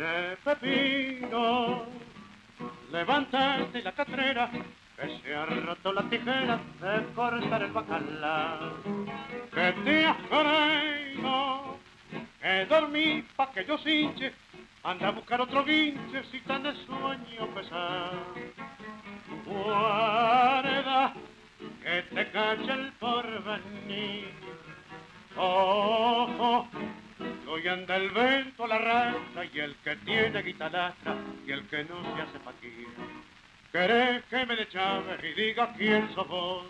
E: Che Pepino, levántate la catrera, que se ha roto la tijera de cortar el bacalao. Que te has creído, que dormí pa' que yo cinche, anda a buscar otro guinche si tan de sueño pesado. Guarda, que te cache el porvenir. Ojo, hoy anda el vento la raza y el que tiene guitarra y el que no se hace paquir. ¿Querés que me le llames y diga quién sos vos?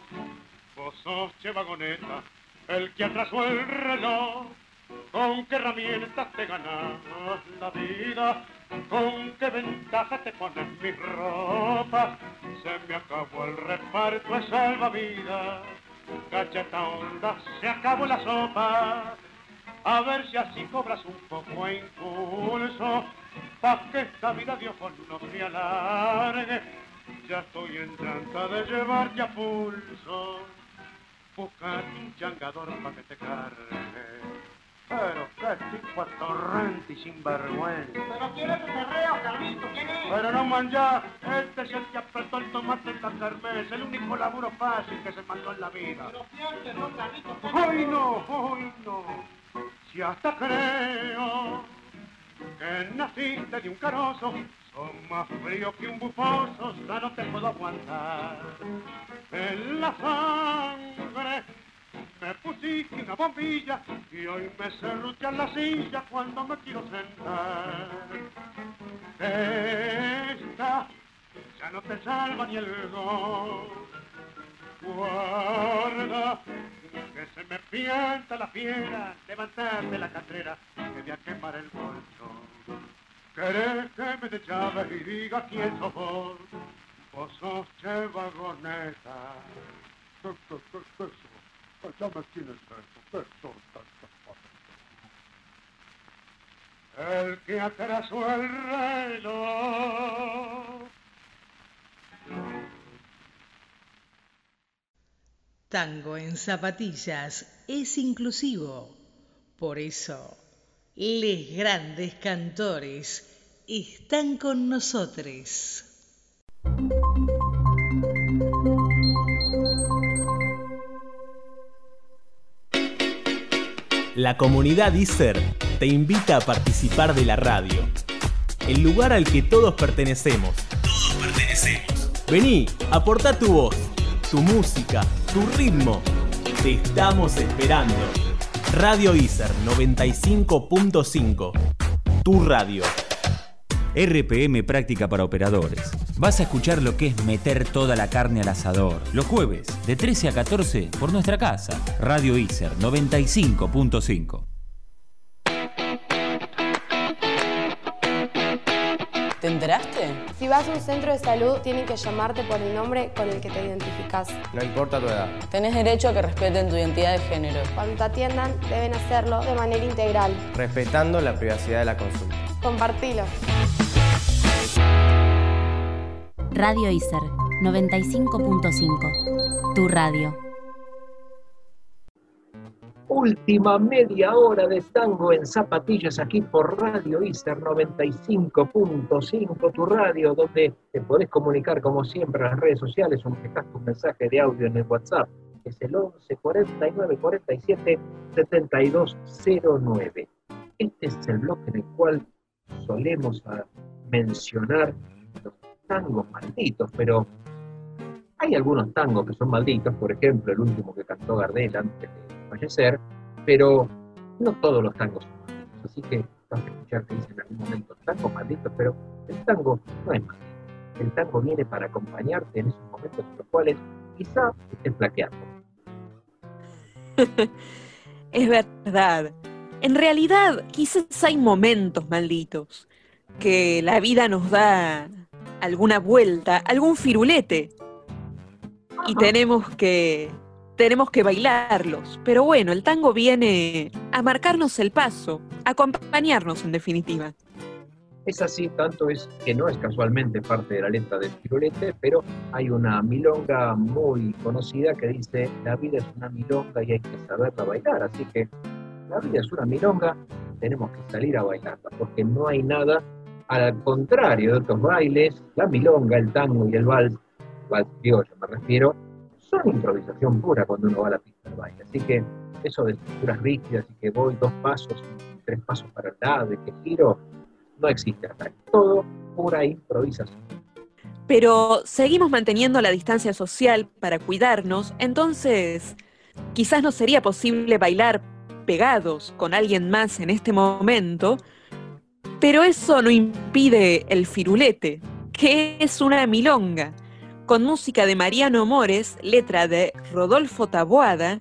E: Vos sos Che Vagoneta, el que atrasó el reloj. ¿Con qué herramientas te ganas la vida? ¿Con qué ventaja te pones mi ropa? Se me acabó el reparto de salvavidas. Cacheta onda, se acabó la sopa. A ver si así cobras un poco de impulso, pa' que esta vida Dios con no se alargue. Ya estoy en tanta de llevarte a pulso. Buscate un changador pa' que te cargue. Pero qué tipo atorrante y sinvergüenza.
P: ¿Pero quién es ese reo, Carlito? ¿Quién es?
E: Pero no manjar, este es el que apretó el tomate en la el único laburo fácil que se mandó en la vida.
P: Pero fíjate, no, Carlito. ¿qué
E: ¡Ay no! ¡Ay no! Si hasta creo que naciste de un carozo, son más frío que un bufoso, ya no te puedo aguantar. En la sangre me pusiste una bombilla y hoy me serrutean la silla cuando me quiero sentar. Esta ya no te salva ni el gol. Guarda que se me pianta la fiera, levantarte la catrera, que voy a quemar el bolso. ¿Querés que me te llaves y diga quién sos vos? Vos sos Che. El que atrasó el reloj.
A: Tango en zapatillas es inclusivo Por eso, les grandes cantores están con nosotros.
I: La comunidad ISER te invita a participar de la radio, el lugar al que todos pertenecemos. Todos pertenecemos. Vení, aporta tu voz, tu música, tu ritmo. Te estamos esperando. Radio ISER 95.5. Tu radio.
Q: RPM Práctica para Operadores. Vas a escuchar lo que es meter toda la carne al asador. Los jueves, de 13 a 14, por nuestra casa. Radio ISER 95.5.
R: enteraste?
S: Si vas a un centro de salud, tienen que llamarte por el nombre con el que te identificas.
T: No importa tu edad.
R: Tenés derecho a que respeten tu identidad de género.
S: Cuando te atiendan, deben hacerlo de manera integral.
T: Respetando la privacidad de la consulta.
S: Compartilo.
U: Radio ISER 95.5. Tu radio.
B: Última media hora de tango en zapatillas aquí por Radio ISER 95.5, tu radio, donde te podés comunicar como siempre en las redes sociales o dejas tu mensaje de audio en el WhatsApp, que es el 11 49 47 7209. Este es el bloque en el cual solemos mencionar los tangos malditos, pero hay algunos tangos que son malditos, por ejemplo, el último que cantó Gardel antes de fallecer, pero no todos los tangos son malditos, así que vas a escuchar que dicen en algún momento tangos malditos, pero el tango no es maldito. El tango viene para acompañarte en esos momentos en los cuales quizá estés flaqueando.
C: es verdad. En realidad, quizás hay momentos malditos que la vida nos da alguna vuelta, algún firulete y tenemos que tenemos que bailarlos. Pero bueno, el tango viene a marcarnos el paso, a acompañarnos en definitiva.
B: Es así, tanto es que no es casualmente parte de la letra del firulete, pero hay una milonga muy conocida que dice, la vida es una milonga y hay que saberla bailar, así que la vida es una milonga, tenemos que salir a bailarla, porque no hay nada al contrario de otros bailes, la milonga, el tango y el vals, vals criollo me refiero, son improvisación pura cuando uno va a la pista de baile. Así que eso de estructuras rígidas y que voy dos pasos tres pasos para el lado y que giro, no existe acá. Todo pura improvisación.
C: Pero seguimos manteniendo la distancia social para cuidarnos, entonces quizás no sería posible bailar pegados con alguien más en este momento, pero eso no impide el firulete, que es una milonga, con música de Mariano Mores, letra de Rodolfo Taboada,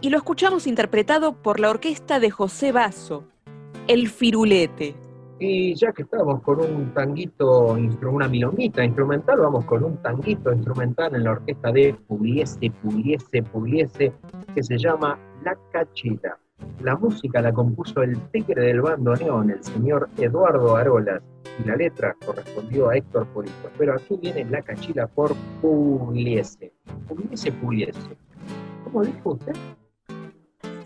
C: y lo escuchamos interpretado por la orquesta de José Basso, El Firulete.
B: Y ya que estamos con un tanguito, una milonguita instrumental, vamos con un tanguito instrumental en la orquesta de Pugliese, Pugliese, Pugliese, que se llama La Cachita. La música la compuso el tigre del bandoneón, el señor Eduardo Arolas, y la letra correspondió a Héctor Polito. Pero aquí viene la cachila por Pugliese. Pugliese, Pugliese. ¿Cómo dijo usted?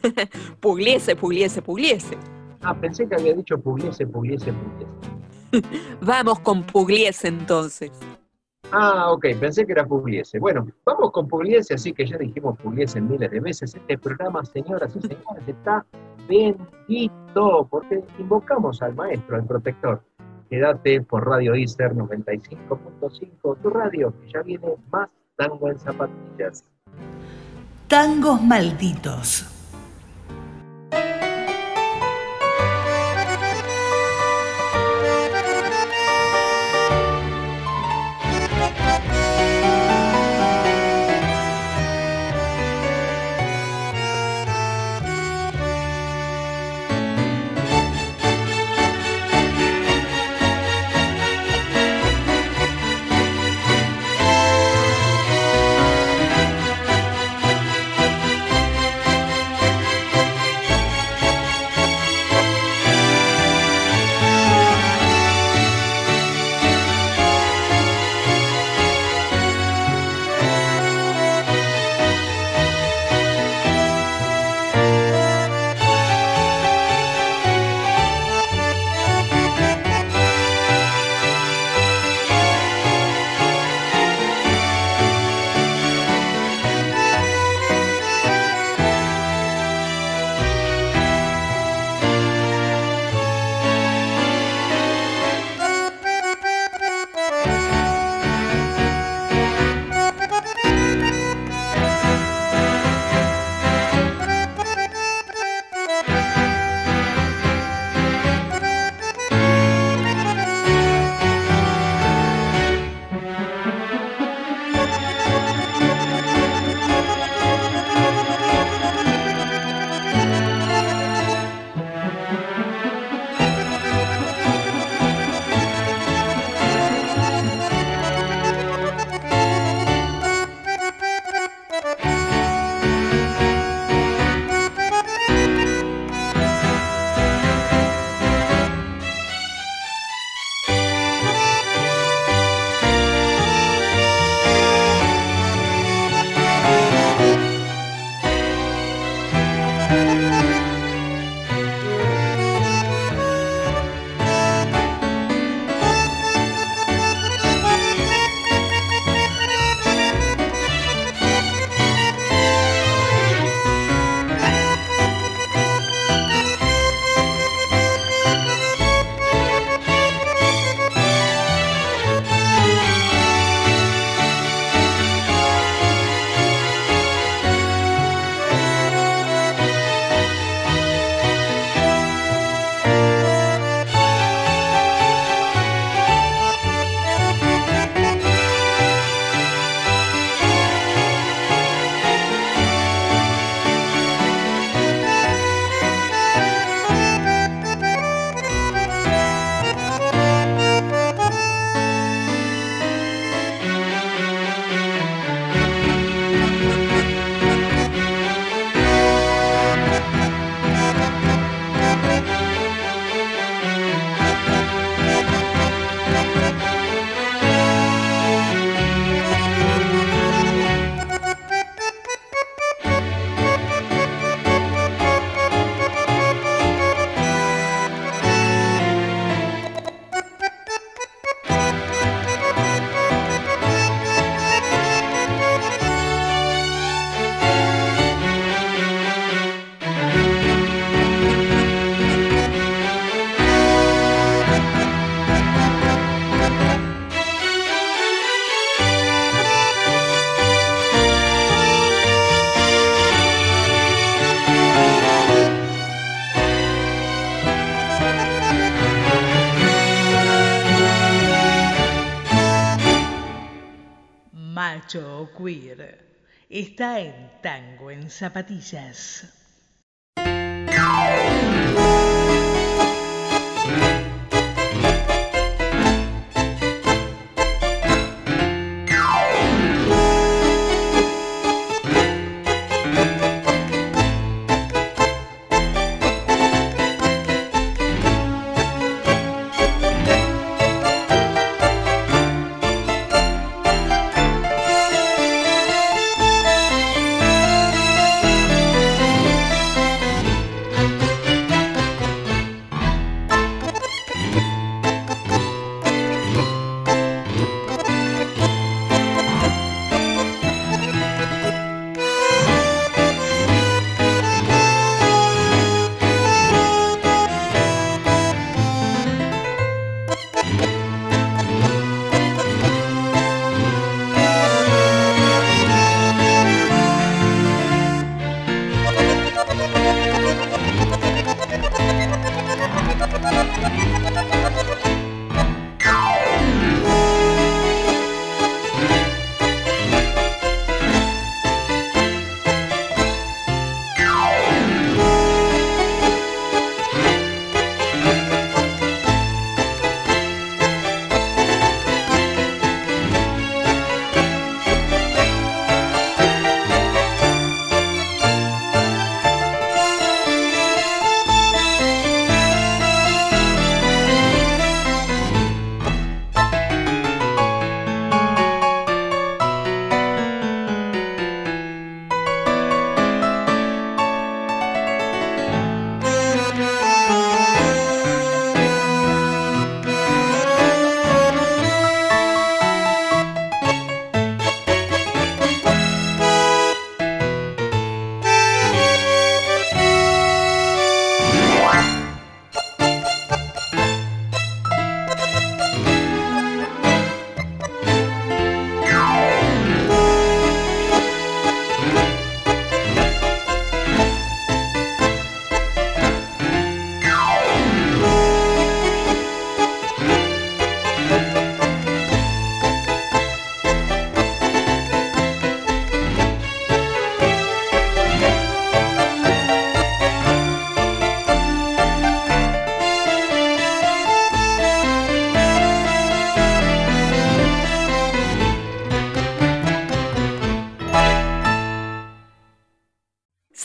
C: pugliese, Pugliese, Pugliese.
B: Ah, pensé que había dicho Pugliese, Pugliese, Pugliese.
C: Vamos con Pugliese entonces.
B: Ah, ok, pensé que era Pugliese. Bueno, vamos con Pugliese, así que ya dijimos Pugliese miles de veces. Este programa, señoras y señores, está bendito, porque invocamos al maestro, al protector. Quédate por Radio ICER 95.5, tu radio, que ya viene más tango en zapatillas.
A: Tangos malditos. Está en Tango en Zapatillas.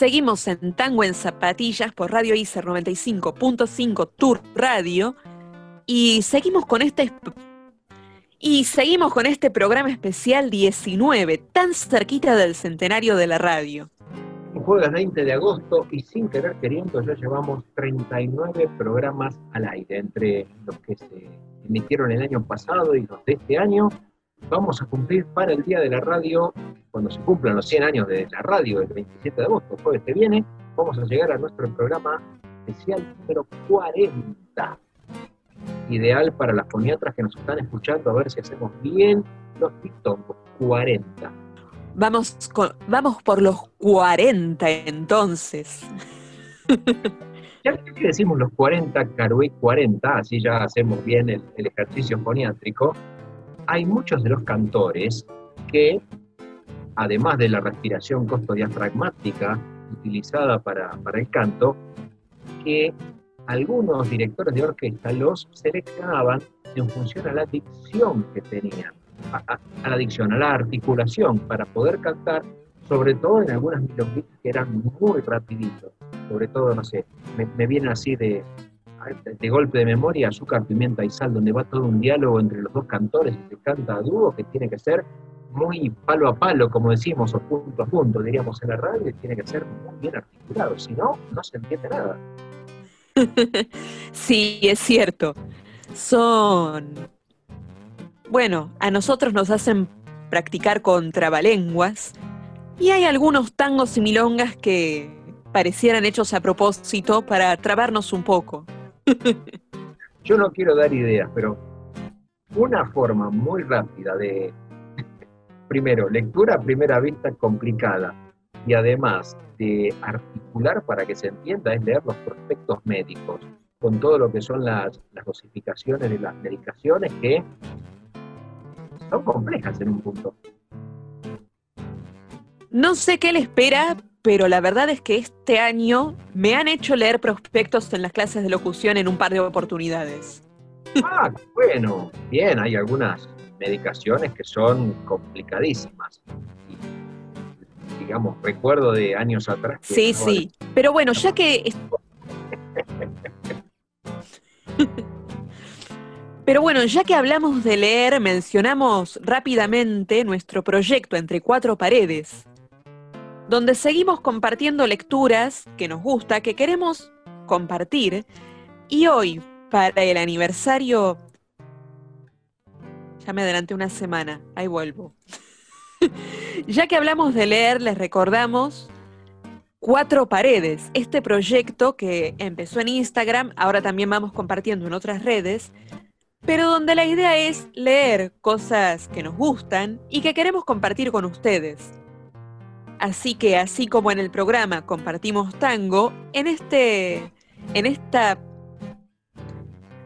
C: Seguimos en Tango en Zapatillas por Radio ICER 95.5 Tour Radio y seguimos con este y seguimos con este programa especial 19, tan cerquita del centenario de la radio.
B: Jueves 20 de agosto y sin querer queriendo ya llevamos 39 programas al aire, entre los que se emitieron el año pasado y los de este año. Vamos a cumplir para el Día de la Radio, cuando se cumplan los 100 años de la radio, el 27 de agosto, jueves que viene, vamos a llegar a nuestro programa especial número 40. Ideal para las foniatras que nos están escuchando, a ver si hacemos bien los TikTok 40.
C: Vamos, con- vamos por los 40 entonces.
B: Ya que decimos los 40, Carué 40, así ya hacemos bien el, el ejercicio foniátrico, hay muchos de los cantores que, además de la respiración costodiafragmática utilizada para, para el canto, que algunos directores de orquesta los seleccionaban en función a la dicción que tenían, a, la dicción, a la articulación, para poder cantar, sobre todo en algunas milonguitas que eran muy rapiditos, sobre todo, no sé, me, me viene así de, de golpe de memoria, azúcar, pimienta y sal, donde va todo un diálogo entre los dos cantores y se canta a dúo, que tiene que ser muy palo a palo, como decimos, o punto a punto, diríamos en la radio, y tiene que ser muy bien articulado, si no, no se entiende nada.
C: Sí, es cierto. Son... Bueno, a nosotros nos hacen practicar con trabalenguas y hay algunos tangos y milongas que parecieran hechos a propósito para trabarnos un poco.
B: Yo no quiero dar ideas, pero una forma muy rápida de, primero, lectura a primera vista complicada y además de articular para que se entienda es leer los prospectos médicos con todo lo que son las, las dosificaciones de las medicaciones que son complejas en un punto.
C: No sé qué le espera, pero la verdad es que este año me han hecho leer prospectos en las clases de locución en un par de oportunidades.
B: Ah, bueno, bien, hay algunas medicaciones que son complicadísimas. Y, digamos, recuerdo de años atrás. que
C: Sí,
B: no-
C: sí. Pero bueno, ya que... Pero bueno, ya que hablamos de leer, mencionamos rápidamente nuestro proyecto Entre Cuatro Paredes, donde seguimos compartiendo lecturas que nos gusta, que queremos compartir. Y hoy, para el aniversario... Ya me adelanté una semana, ahí vuelvo. ya que hablamos de leer, les recordamos Cuatro Paredes, este proyecto que empezó en Instagram, ahora también vamos compartiendo en otras redes, pero donde la idea es leer cosas que nos gustan y que queremos compartir con ustedes. Así que, así como en el programa compartimos tango, en este, en esta,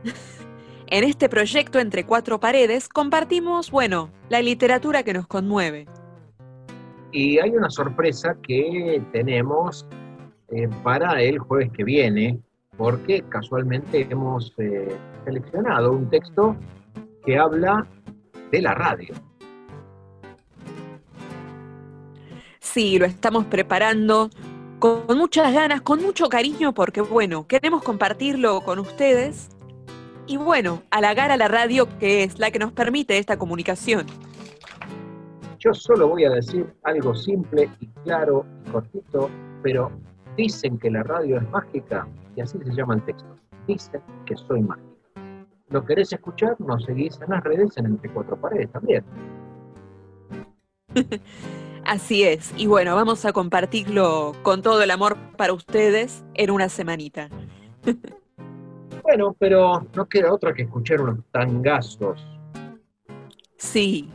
C: en este proyecto entre cuatro paredes compartimos, bueno, la literatura que nos conmueve.
B: Y hay una sorpresa que tenemos eh, para el jueves que viene, porque casualmente hemos eh, seleccionado un texto que habla de la radio.
C: Sí, lo estamos preparando con muchas ganas, con mucho cariño, porque bueno, queremos compartirlo con ustedes y bueno, halagar a la radio que es la que nos permite esta comunicación.
B: Yo solo voy a decir algo simple y claro y cortito, pero dicen que la radio es mágica y así se llama el texto. Dicen que soy mágica. ¿Lo querés escuchar? Nos seguís en las redes en Entre Cuatro Paredes también.
C: Así es, y bueno, vamos a compartirlo con todo el amor para ustedes en una semanita.
B: Bueno, pero no queda otra que escuchar unos tangazos.
C: Sí,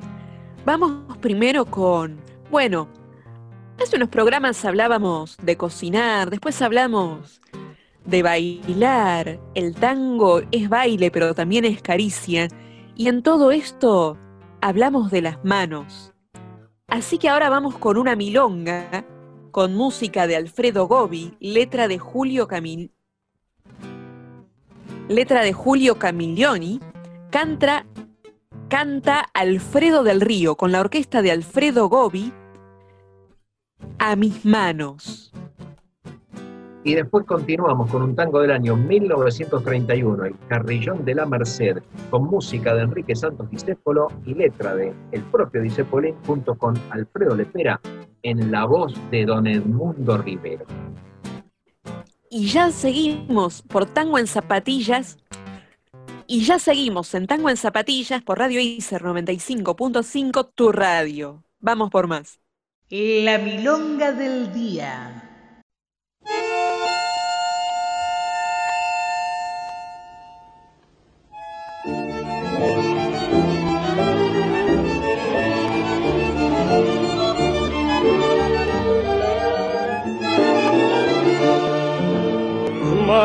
C: vamos primero con, bueno, hace unos programas hablábamos de cocinar, después hablamos de bailar, el tango es baile pero también es caricia, y en todo esto hablamos de las manos. Así que ahora vamos con una milonga con música de Alfredo Gobi, letra de Julio Camil letra de Julio Camiglioni, canta, canta Alfredo del Río con la orquesta de Alfredo Gobi a mis manos.
B: Y después continuamos con un tango del año 1931, El Carrillón de la Merced, con música de Enrique Santos Discépolo y letra de el propio Discépolín junto con Alfredo Lepera en la voz de don Edmundo Rivero.
C: Y ya seguimos por Tango en Zapatillas. Y ya seguimos en Tango en Zapatillas por Radio ICER 95.5, tu radio. Vamos por más.
A: La milonga del día.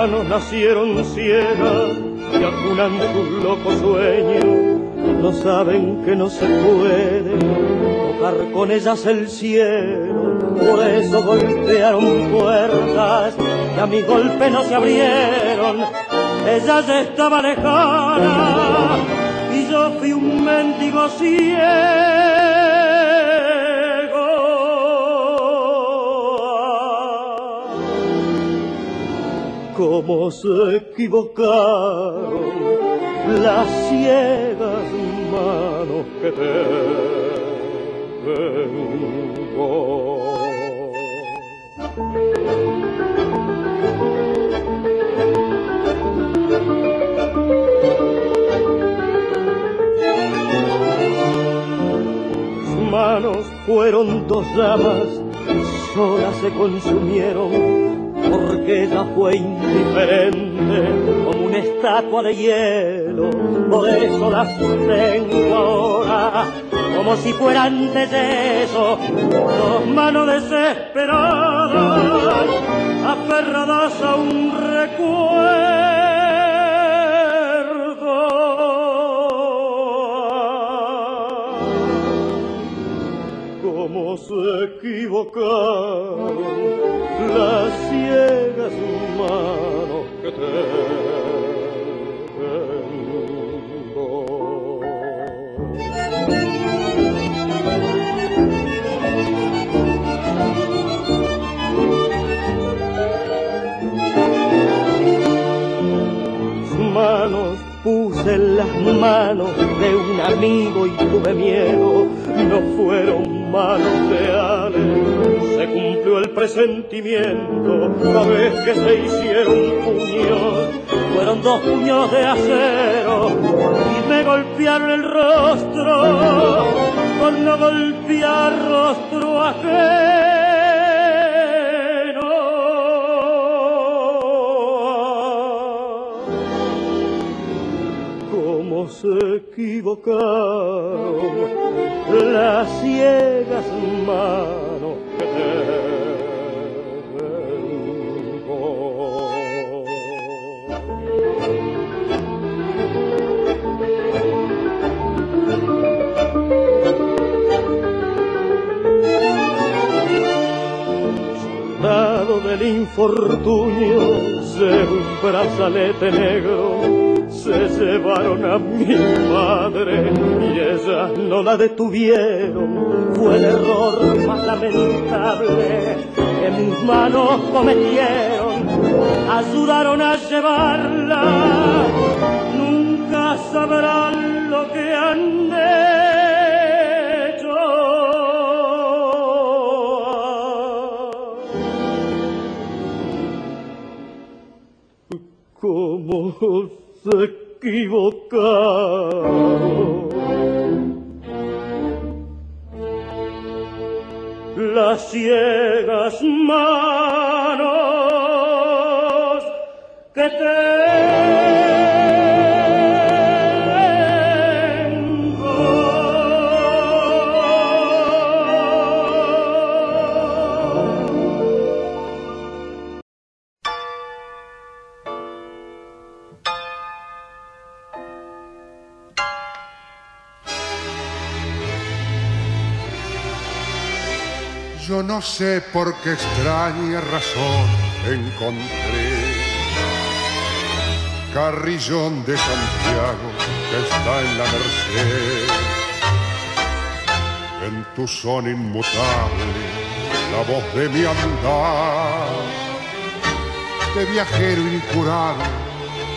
N: Manos nacieron ciegas y acunan sus locos sueños. No saben que no se puede tocar con ellas el cielo. Por eso golpearon puertas y a mi golpe no se abrieron. Ella ya estaba lejana y fui un mendigo ciego. Cómo se equivocaron las ciegas manos que Sus fueron dos llamas, solas se consumieron, porque ella fue indiferente como una estatua de hielo. Por eso las tengo ahora, como si fueran de eso, dos manos desesperadas, aferradas a un recuerdo. Se equivocaron las ciegas manos que tengo. manos puse las manos de un amigo y tuve miedo, no fueron manos se cumplió el presentimiento, la vez que se hicieron puños, fueron dos puños de acero y me golpearon el rostro, por no golpear rostro ajeno. Se equivocaron las ciegas manos que Soldado del infortunio, de un brazalete negro, se llevaron a mi madre y ella no la detuvieron. Fue el error más lamentable que mis manos cometieron. Ayudaron a llevarla, nunca sabrán lo que han hecho. cómo se equivocaron. Las ciegas manos que
V: No sé por qué extraña razón encontré Carrillón de Santiago que está en la Merced. En tu son inmutable, la voz de mi andar, de viajero incurable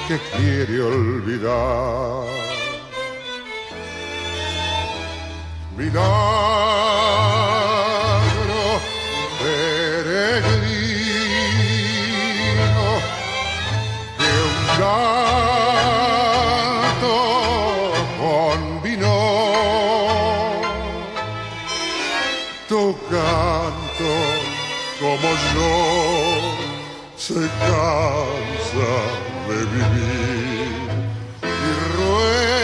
V: que quiere olvidar. Milagro gato combinó tu canto como yo se cansa de vivir y rueda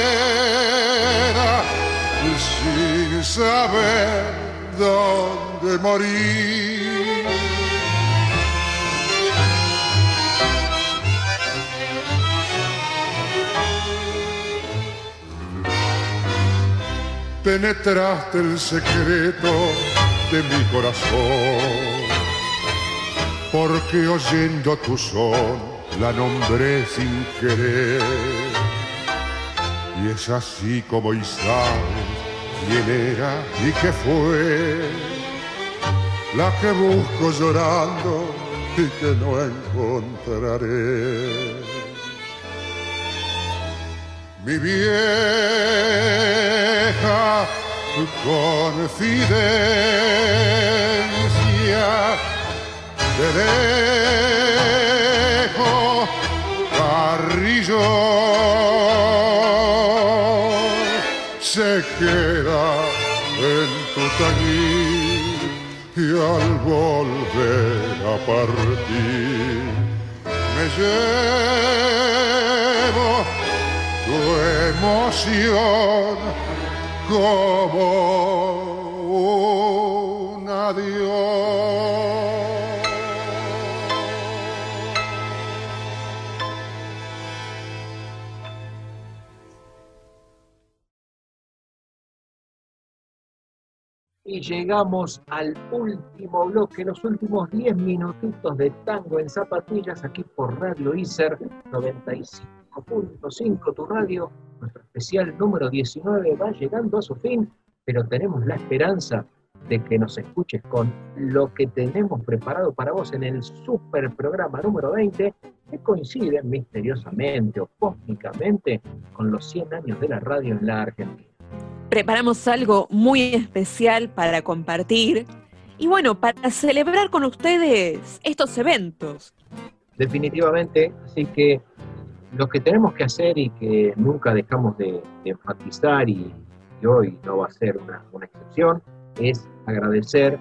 V: sin saber dónde morir. Penetraste el secreto de mi corazón, porque oyendo tu son la nombré sin querer. Y es así como y sabes quién era y qué fue la que busco llorando y que no encontraré. Mi vieja confidencia de lejos carrillo. Se queda en tu tañir y al volver a partir me llevo tu emoción como.
B: Y llegamos al último bloque, los últimos 10 minutitos de tango en zapatillas aquí por Radio ICER 95. 105.5, tu radio, nuestro especial número 19 va llegando a su fin, pero tenemos la esperanza de que nos escuches con lo que tenemos preparado para vos en el super programa número 20, que coincide misteriosamente o cósmicamente con los 100 años de la radio en la Argentina.
C: Preparamos algo muy especial para compartir y bueno, para celebrar con ustedes estos eventos.
B: Definitivamente, así que lo que tenemos que hacer y que nunca dejamos de, de enfatizar y, y, hoy no va a ser una, una excepción, es agradecer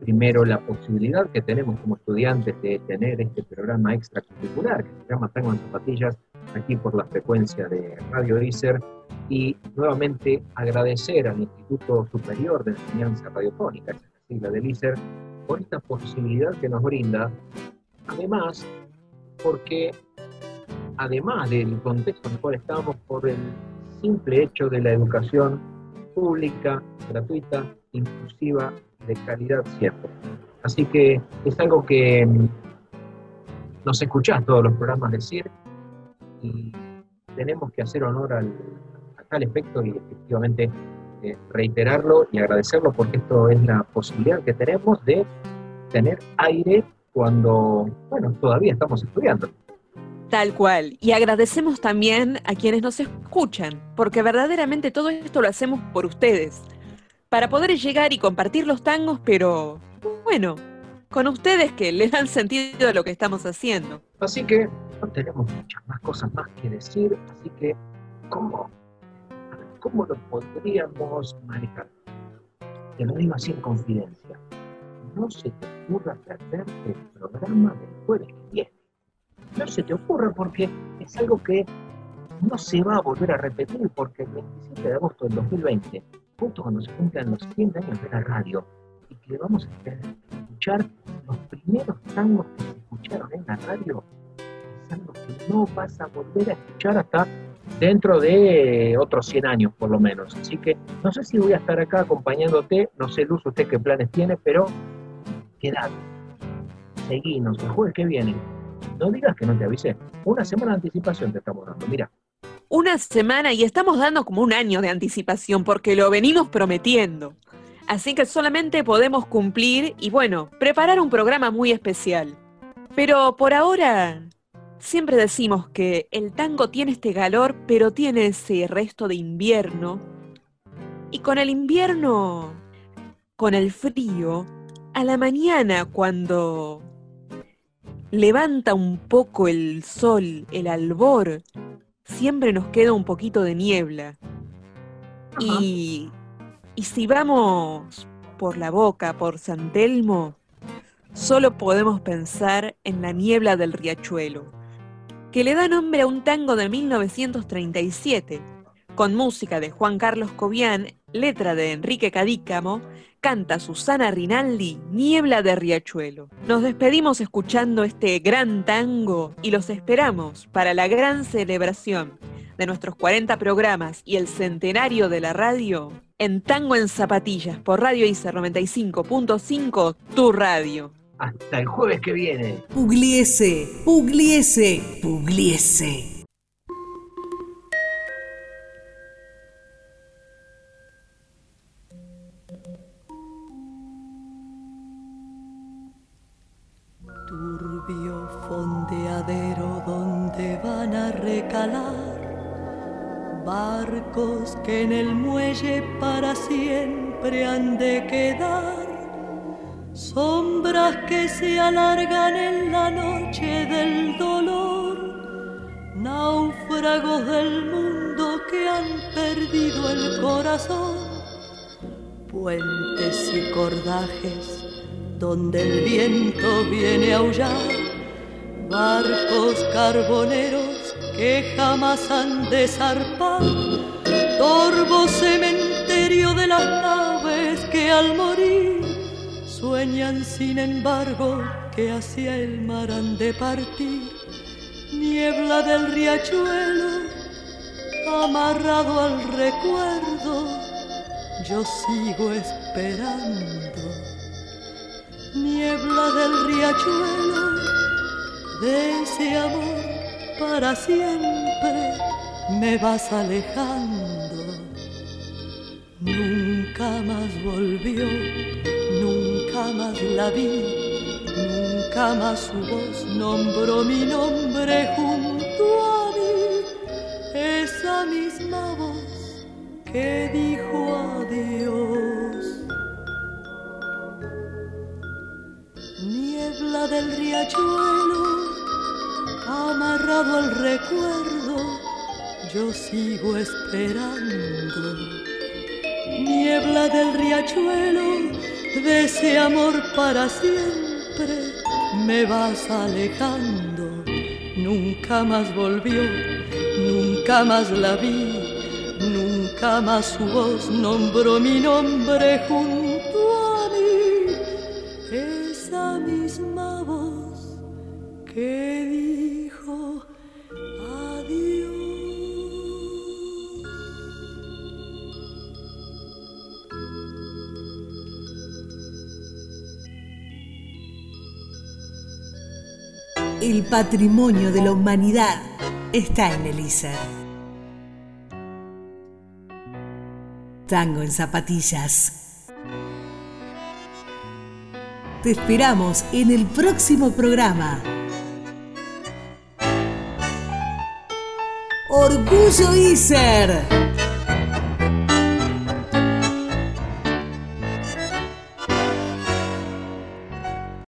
B: primero la posibilidad que tenemos como estudiantes de tener este programa extracurricular que se llama Tango en Zapatillas aquí por la frecuencia de Radio ICER y nuevamente agradecer al Instituto Superior de Enseñanza Radiofónica, es la sigla del ICER, por esta posibilidad que nos brinda, además porque además del contexto en el cual estamos por el simple hecho de la educación pública, gratuita, inclusiva, de calidad siempre. Así que es algo que mm, nos escuchás todos los programas de CIR y tenemos que hacer honor al, a tal efecto y efectivamente eh, reiterarlo y agradecerlo porque esto es la posibilidad que tenemos de tener aire cuando, bueno, todavía estamos estudiando.
C: Tal cual. Y agradecemos también a quienes nos escuchan, porque verdaderamente todo esto lo hacemos por ustedes para poder llegar y compartir los tangos, pero bueno, con ustedes que le dan sentido a lo que estamos haciendo.
B: Así que no tenemos muchas más cosas más que decir, así que ¿cómo, cómo lo podríamos manejar? Te lo digo así en confidencia. No se te ocurra perderte el programa del jueves que viene. No se te ocurra porque es algo que no se va a volver a repetir porque el 27 de agosto del 2020 justo cuando se cumplan los 100 años de la radio y que vamos a escuchar los primeros tangos que se escucharon en la radio, es algo que no vas a volver a escuchar hasta dentro de otros 100 años por lo menos. Así que no sé si voy a estar acá acompañándote, no sé Luz usted qué planes tiene, pero quedate, seguinos, el jueves que viene. No digas que no te avisé. Una semana de anticipación te estamos dando, mira
C: una semana y estamos dando como un año de anticipación porque lo venimos prometiendo. Así que solamente podemos cumplir y bueno, preparar un programa muy especial. Pero por ahora, siempre decimos que el tango tiene este calor, pero tiene ese resto de invierno. Y con el invierno, con el frío, a la mañana cuando levanta un poco el sol, el albor, siempre nos queda un poquito de niebla. Y, y si vamos por la boca, por San Telmo, solo podemos pensar en la niebla del riachuelo, que le da nombre a un tango de 1937, con música de Juan Carlos Cobian, letra de Enrique Cadícamo, canta Susana Rinaldi, Niebla de Riachuelo. Nos despedimos escuchando este gran tango y los esperamos para la gran celebración de nuestros 40 programas y el centenario de la radio en Tango en Zapatillas por Radio ICER 95.5, tu radio.
B: Hasta el jueves que viene.
W: Pugliese, Pugliese, Pugliese.
M: Fondeadero donde van a recalar barcos que en el muelle para siempre han de quedar, sombras que se alargan en la noche del dolor, náufragos del mundo que han perdido el corazón, puentes y cordajes donde el viento viene a aullar, barcos carboneros que jamás han de zarpar, torvo cementerio de las naves que al morir sueñan sin embargo que hacia el mar han de partir, niebla del riachuelo amarrado al recuerdo yo sigo esperando. Niebla del riachuelo, de ese amor para siempre me vas alejando. Nunca más volvió, nunca más la vi, nunca más su voz nombró mi nombre junto a mí. Esa misma voz que dijo adiós. Niebla del riachuelo, amarrado al recuerdo, yo sigo esperando. Niebla del riachuelo, de ese amor para siempre, me vas alejando. Nunca más volvió, nunca más la vi, nunca más su voz nombró mi nombre junto a mí. Esa misma voz que
W: El patrimonio de la humanidad está en el ISER. Tango en zapatillas. Te esperamos en el próximo programa. Orgullo ISER.